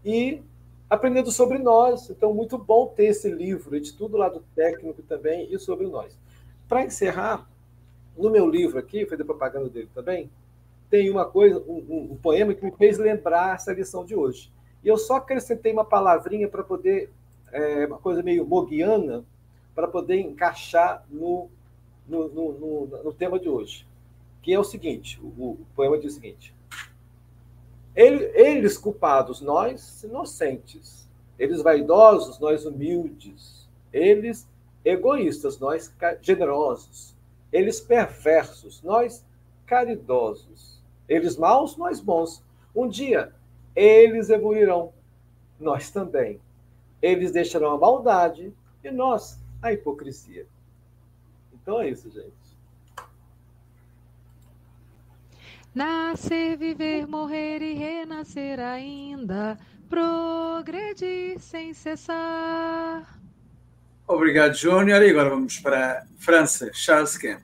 e aprendendo sobre nós. Então, muito bom ter esse livro, de tudo lá do técnico também e sobre nós. Para encerrar, no meu livro aqui, foi a propaganda dele também, tem uma coisa, um, um, poema que me fez lembrar essa lição de hoje. E eu só acrescentei uma palavrinha para poder, é, uma coisa meio moguiana, para poder encaixar no, no, no, no, no tema de hoje, que é o seguinte: o, o poema diz o seguinte. Eles culpados, nós inocentes. Eles vaidosos, nós humildes. Eles egoístas, nós generosos. Eles perversos, nós caridosos. Eles maus, nós bons. Um dia, eles evoluirão, nós também. Eles deixarão a maldade e nós a hipocrisia. Então é isso, gente. Nascer, viver, morrer e renascer ainda, progredir sem cessar. Obrigado, Júnior. E agora vamos para a França, Charles Kemp.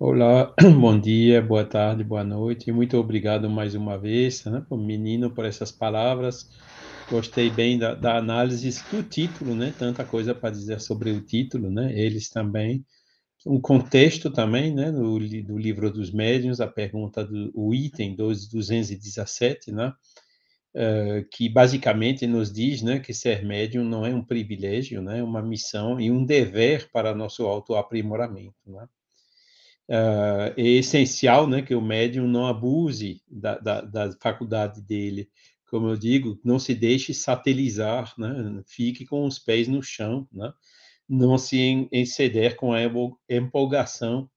Olá, *clears throat* bom dia, boa tarde, boa noite. Muito obrigado mais uma vez, né, o menino, por essas palavras. Gostei bem da, da análise do título, né? Tanta coisa para dizer sobre o título, né? Eles também. Um contexto também, né, do, do livro dos médiuns, a pergunta do o item 217, né, uh, que basicamente nos diz, né, que ser médium não é um privilégio, né, é uma missão e um dever para nosso autoaprimoramento, né. Uh, é essencial, né, que o médium não abuse da, da, da faculdade dele, como eu digo, não se deixe satelizar, né, fique com os pés no chão, né, não se exceder com a empolgação,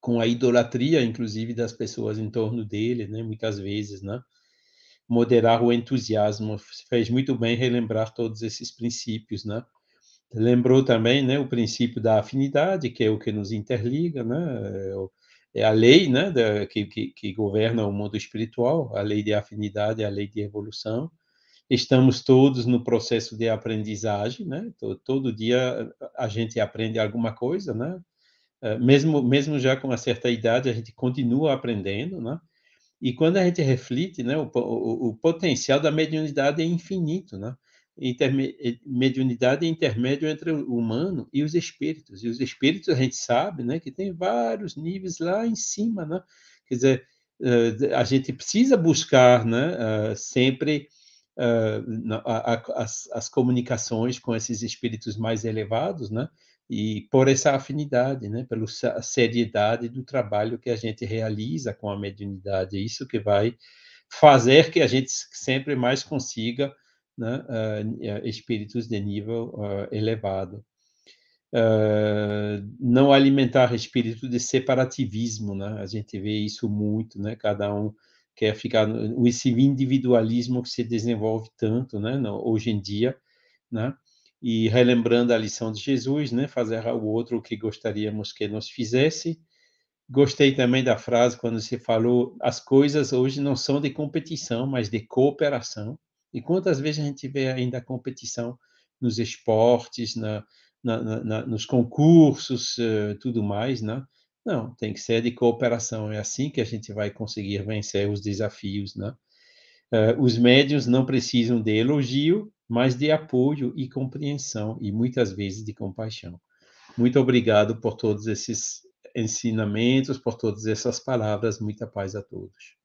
com a idolatria, inclusive, das pessoas em torno dele, né? Muitas vezes, né? Moderar o entusiasmo. Fez muito bem relembrar todos esses princípios, né? Lembrou também, né, o princípio da afinidade, que é o que nos interliga, né? É, é a lei, né, da, que, que, que governa o mundo espiritual, a lei de afinidade, a lei de evolução estamos todos no processo de aprendizagem, né? Todo, todo dia a gente aprende alguma coisa, né? Eh, mesmo, mesmo já com uma certa idade, a gente continua aprendendo, né? E quando a gente reflete, né, o, o, o potencial da mediunidade é infinito, né? Interme eh, mediunidade é intermédio entre o humano e os espíritos. E os espíritos, a gente sabe, né, que tem vários níveis lá em cima, né? Quer dizer, eh, a gente precisa buscar, né, sempre a, a, as, as comunicações com esses espíritos mais elevados, né? E por essa afinidade, né? Pela seriedade do trabalho que a gente realiza com a mediunidade, é isso que vai fazer que a gente sempre mais consiga né, uh, espíritos de nível uh, elevado. Uh, não alimentar espírito de separativismo, né? A gente vê isso muito, né? Cada um quer ficar esse individualismo que se desenvolve tanto, né, hoje em dia, né? E relembrando a lição de Jesus, né, fazer ao outro o que gostaríamos que nos fizesse. Gostei também da frase quando se falou as coisas hoje não são de competição, mas de cooperação. E quantas vezes a gente vê ainda a competição nos esportes, na, na, na, nos concursos, uh, tudo mais, né? Não, tem que ser de cooperação. É assim que a gente vai conseguir vencer os desafios, né? Uh, os médios não precisam de elogio, mas de apoio e compreensão, e muitas vezes de compaixão. Muito obrigado por todos esses ensinamentos, por todas essas palavras. Muita paz a todos.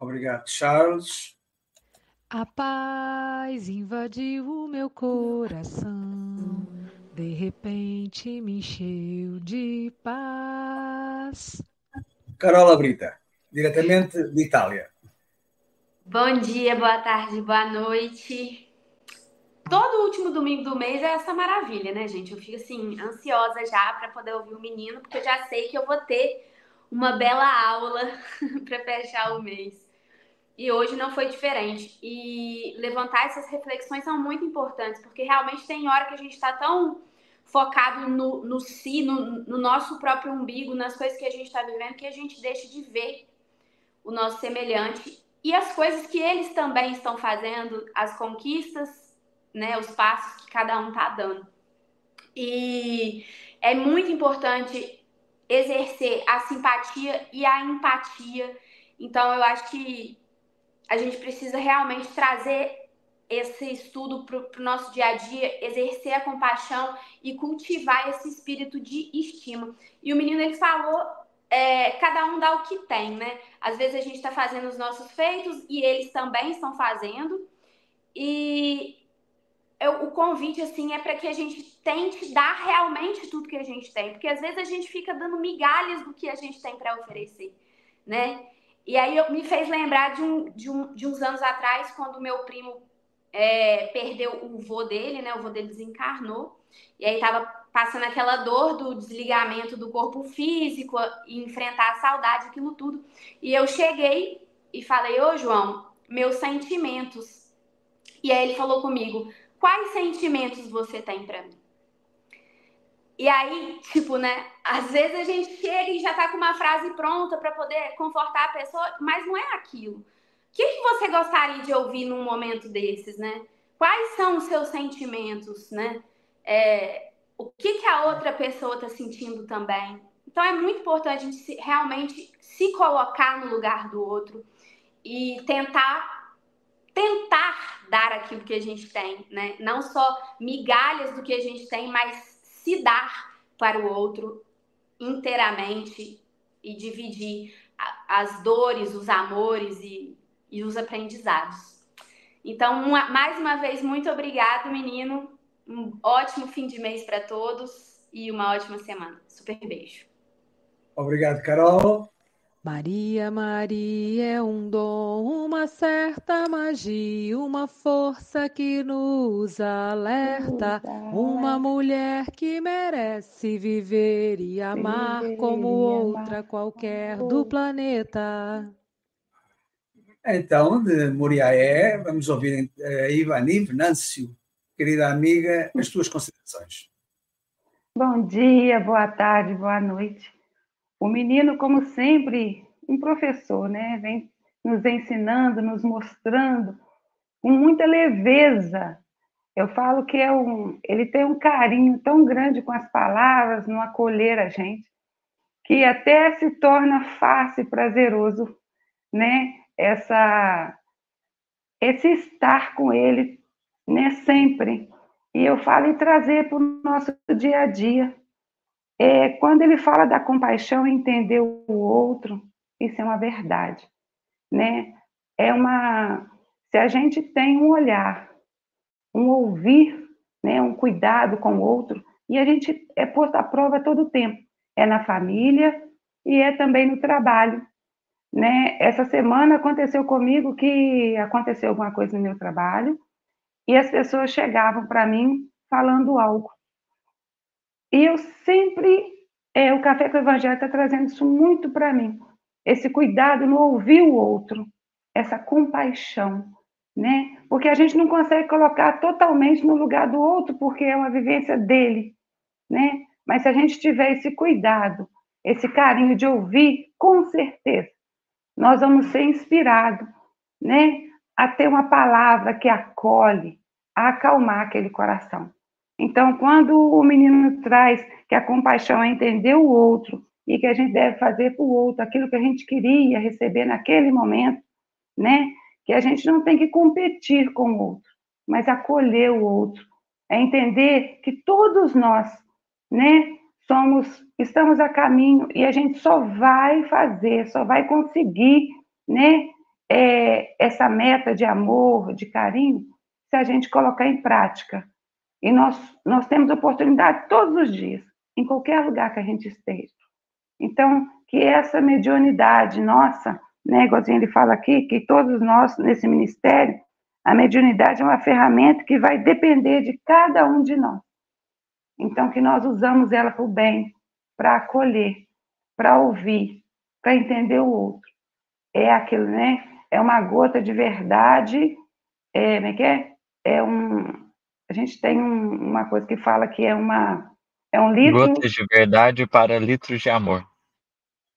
Obrigado, Charles. A paz invadiu o meu coração. De repente me encheu de paz. Carola Brita, diretamente de Itália. Bom dia, boa tarde, boa noite. Todo último domingo do mês é essa maravilha, né, gente? Eu fico assim, ansiosa já para poder ouvir o menino, porque eu já sei que eu vou ter uma bela aula *laughs* para fechar o mês. E hoje não foi diferente. E levantar essas reflexões são muito importantes, porque realmente tem hora que a gente está tão focado no, no si, no, no, nosso próprio umbigo, nas coisas que a gente está vivendo, que a gente deixa de ver o nosso semelhante e as coisas que eles também estão fazendo, as conquistas, né, os passos que cada um está dando. E é muito importante exercer a simpatia e a empatia. Então, eu acho que a gente precisa realmente trazer esse estudo para o nosso dia a dia, exercer a compaixão e cultivar esse espírito de estima. E o menino ele falou, é, cada um dá o que tem, né? Às vezes a gente está fazendo os nossos feitos e eles também estão fazendo. E eu, convite assim é para que a gente tente dar realmente tudo que a gente tem, porque às vezes a gente fica dando migalhas do que a gente tem para oferecer, né? E aí eu, me fez lembrar de, um, de, um, de uns anos atrás, quando meu primo é, perdeu o vô dele, né? O vô dele desencarnou. E aí tava passando aquela dor do desligamento do corpo físico e enfrentar a saudade, aquilo tudo. E eu cheguei e falei, ô João, meus sentimentos. E aí ele falou comigo, quais sentimentos você tem para mim? E aí, tipo, né? Às vezes a gente chega e já tá com uma frase pronta para poder confortar a pessoa, mas não é aquilo. O que, que você gostaria de ouvir num momento desses, né? Quais são os seus sentimentos, né? É, o que, que a outra pessoa está sentindo também. Então é muito importante a gente realmente se colocar no lugar do outro e tentar tentar dar aquilo que a gente tem, né? Não só migalhas do que a gente tem, mas se dar para o outro inteiramente e dividir as dores, os amores e, e os aprendizados. Então, uma, mais uma vez, muito obrigado, menino. Um ótimo fim de mês para todos e uma ótima semana. Super beijo. Obrigado, Carol. Maria, Maria é um dom, uma certa magia, uma força que nos alerta, uma mulher que merece viver e amar como outra qualquer do planeta. Então, de Moriaé, vamos ouvir a eh, Ivani Venâncio. Querida amiga, as tuas considerações. Bom dia, boa tarde, boa noite. O menino, como sempre, um professor, né? Vem nos ensinando, nos mostrando com muita leveza. Eu falo que é um, ele tem um carinho tão grande com as palavras, no acolher a gente, que até se torna fácil e prazeroso, né? Essa esse estar com ele, né? Sempre. E eu falo em trazer para o nosso dia a dia, é, quando ele fala da compaixão, entender o outro, isso é uma verdade, né? É uma, se a gente tem um olhar, um ouvir, né, um cuidado com o outro, e a gente é posto à prova todo o tempo, é na família e é também no trabalho, né? Essa semana aconteceu comigo que aconteceu alguma coisa no meu trabalho e as pessoas chegavam para mim falando algo. E eu sempre, é, o Café com o Evangelho está trazendo isso muito para mim. Esse cuidado no ouvir o outro, essa compaixão, né? Porque a gente não consegue colocar totalmente no lugar do outro, porque é uma vivência dele, né? Mas se a gente tiver esse cuidado, esse carinho de ouvir, com certeza, nós vamos ser inspirados, né? A ter uma palavra que acolhe, a acalmar aquele coração. Então, quando o menino traz que a compaixão é entender o outro e que a gente deve fazer para o outro aquilo que a gente queria receber naquele momento, né? Que a gente não tem que competir com o outro, mas acolher o outro, é entender que todos nós, né? Somos, estamos a caminho e a gente só vai fazer, só vai conseguir, né? É, essa meta de amor, de carinho, se a gente colocar em prática e nós, nós temos oportunidade todos os dias, em qualquer lugar que a gente esteja. Então, que essa mediunidade nossa, né, igualzinho ele fala aqui, que todos nós, nesse ministério, a mediunidade é uma ferramenta que vai depender de cada um de nós. Então, que nós usamos ela para o bem, para acolher, para ouvir, para entender o outro. É aquilo, né? É uma gota de verdade, é, como é que é? É um, a gente tem um, uma coisa que fala que é uma é um litro. Gotas de verdade para litros de amor.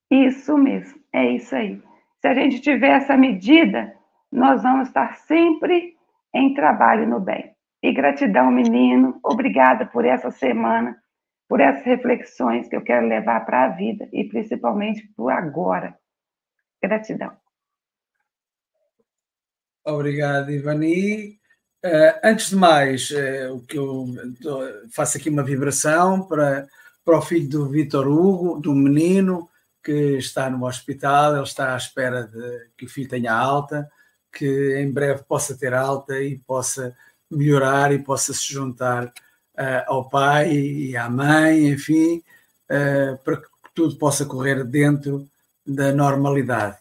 Isso mesmo, é isso aí. Se a gente tiver essa medida, nós vamos estar sempre em trabalho no bem. E gratidão, menino. Obrigada por essa semana, por essas reflexões que eu quero levar para a vida e principalmente para o agora. Gratidão. Obrigado, Ivani. Uh, antes de mais, uh, o que eu faço aqui uma vibração para, para o filho do Vitor Hugo, do menino que está no hospital, ele está à espera de que o filho tenha alta, que em breve possa ter alta e possa melhorar e possa se juntar uh, ao pai e à mãe, enfim, uh, para que tudo possa correr dentro da normalidade.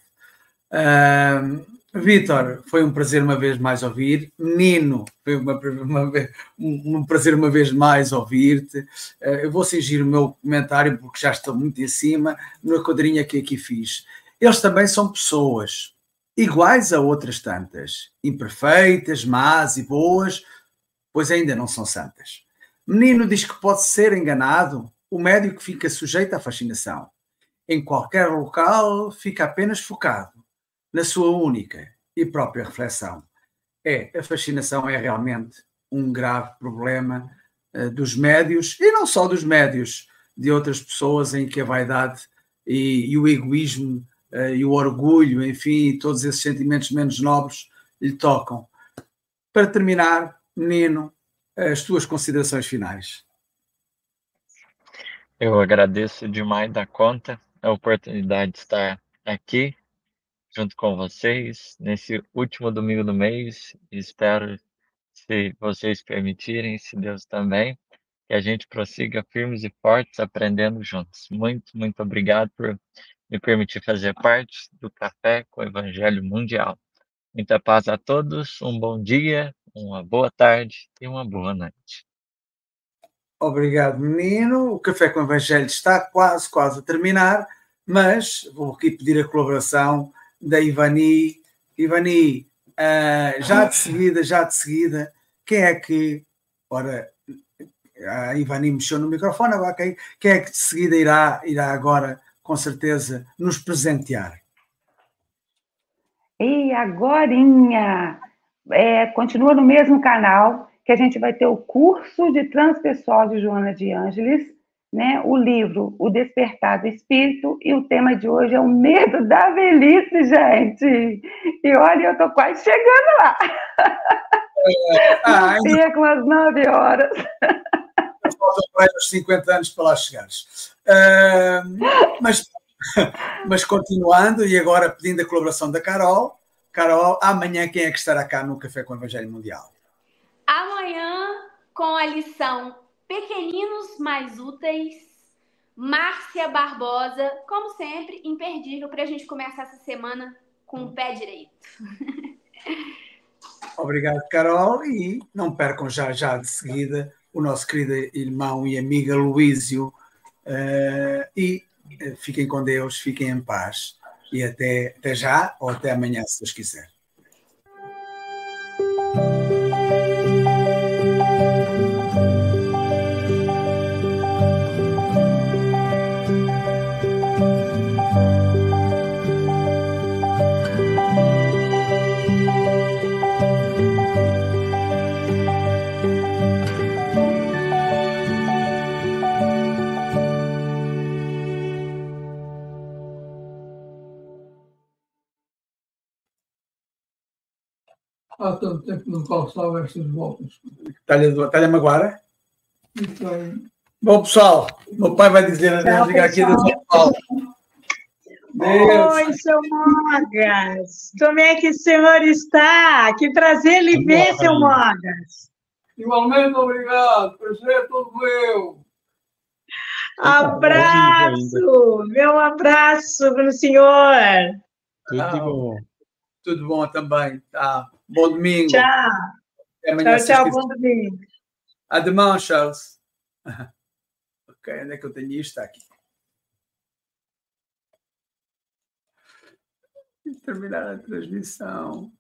Uh, Vitor, foi um prazer uma vez mais ouvir. Menino, foi uma, uma, um prazer uma vez mais ouvir-te. Uh, eu vou cingir o meu comentário porque já estou muito em cima na quadrinha que aqui fiz. Eles também são pessoas, iguais a outras tantas, imperfeitas, más e boas, pois ainda não são santas. Menino diz que pode ser enganado, o médico fica sujeito à fascinação. Em qualquer local fica apenas focado na sua única e própria reflexão. É, a fascinação é realmente um grave problema uh, dos médios, e não só dos médios, de outras pessoas em que a vaidade e, e o egoísmo uh, e o orgulho, enfim, todos esses sentimentos menos nobres lhe tocam. Para terminar, menino, as tuas considerações finais. Eu agradeço demais da conta a oportunidade de estar aqui junto com vocês nesse último domingo do mês. Espero, se vocês permitirem, se Deus também, que a gente prossiga firmes e fortes aprendendo juntos. Muito, muito obrigado por me permitir fazer parte do Café com o Evangelho Mundial. Muita paz a todos, um bom dia, uma boa tarde e uma boa noite. Obrigado, menino. O Café com o Evangelho está quase, quase a terminar, mas vou aqui pedir a colaboração da Ivani. Ivani, uh, já de seguida, já de seguida, quem é que. Ora, a Ivani mexeu no microfone, agora quem, quem é que de seguida irá, irá agora com certeza, nos presentear. E agorinha, é, continua no mesmo canal, que a gente vai ter o curso de transpessoal de Joana de Ângeles, né? o livro O Despertar do Espírito, e o tema de hoje é o medo da velhice, gente. E olha, eu estou quase chegando lá. É, ah, ainda... com as nove horas. Faltam mais uns 50 anos para lá chegares. Uh, mas, mas continuando, e agora pedindo a colaboração da Carol. Carol, amanhã quem é que estará cá no Café com o Evangelho Mundial? Amanhã, com a lição Pequeninos Mais Úteis, Márcia Barbosa, como sempre, imperdível para a gente começar essa semana com o pé direito. *laughs* Obrigado, Carol, e não percam já, já de seguida o nosso querido irmão e amigo Luísio Uh, e uh, fiquem com Deus, fiquem em paz. E até, até já ou até amanhã, se Deus quiser. Há tanto tempo não calçava estas botas. Está-lhe agora? Bom, pessoal, meu pai vai dizer a ligar aqui do São Paulo. Deus. Oi, seu Mogas. Como é que o senhor está? Que prazer lhe ver, seu Mogas. Igualmente, obrigado. Prazer é todo meu. Abraço, meu abraço para o senhor. Tudo bom. Tudo bom também. Tá. Bom domingo. Tchau. Até tchau, tchau. Bom domingo. Ademão, Charles. *laughs* ok, onde é que eu tenho isto? Está aqui. Terminar a transmissão.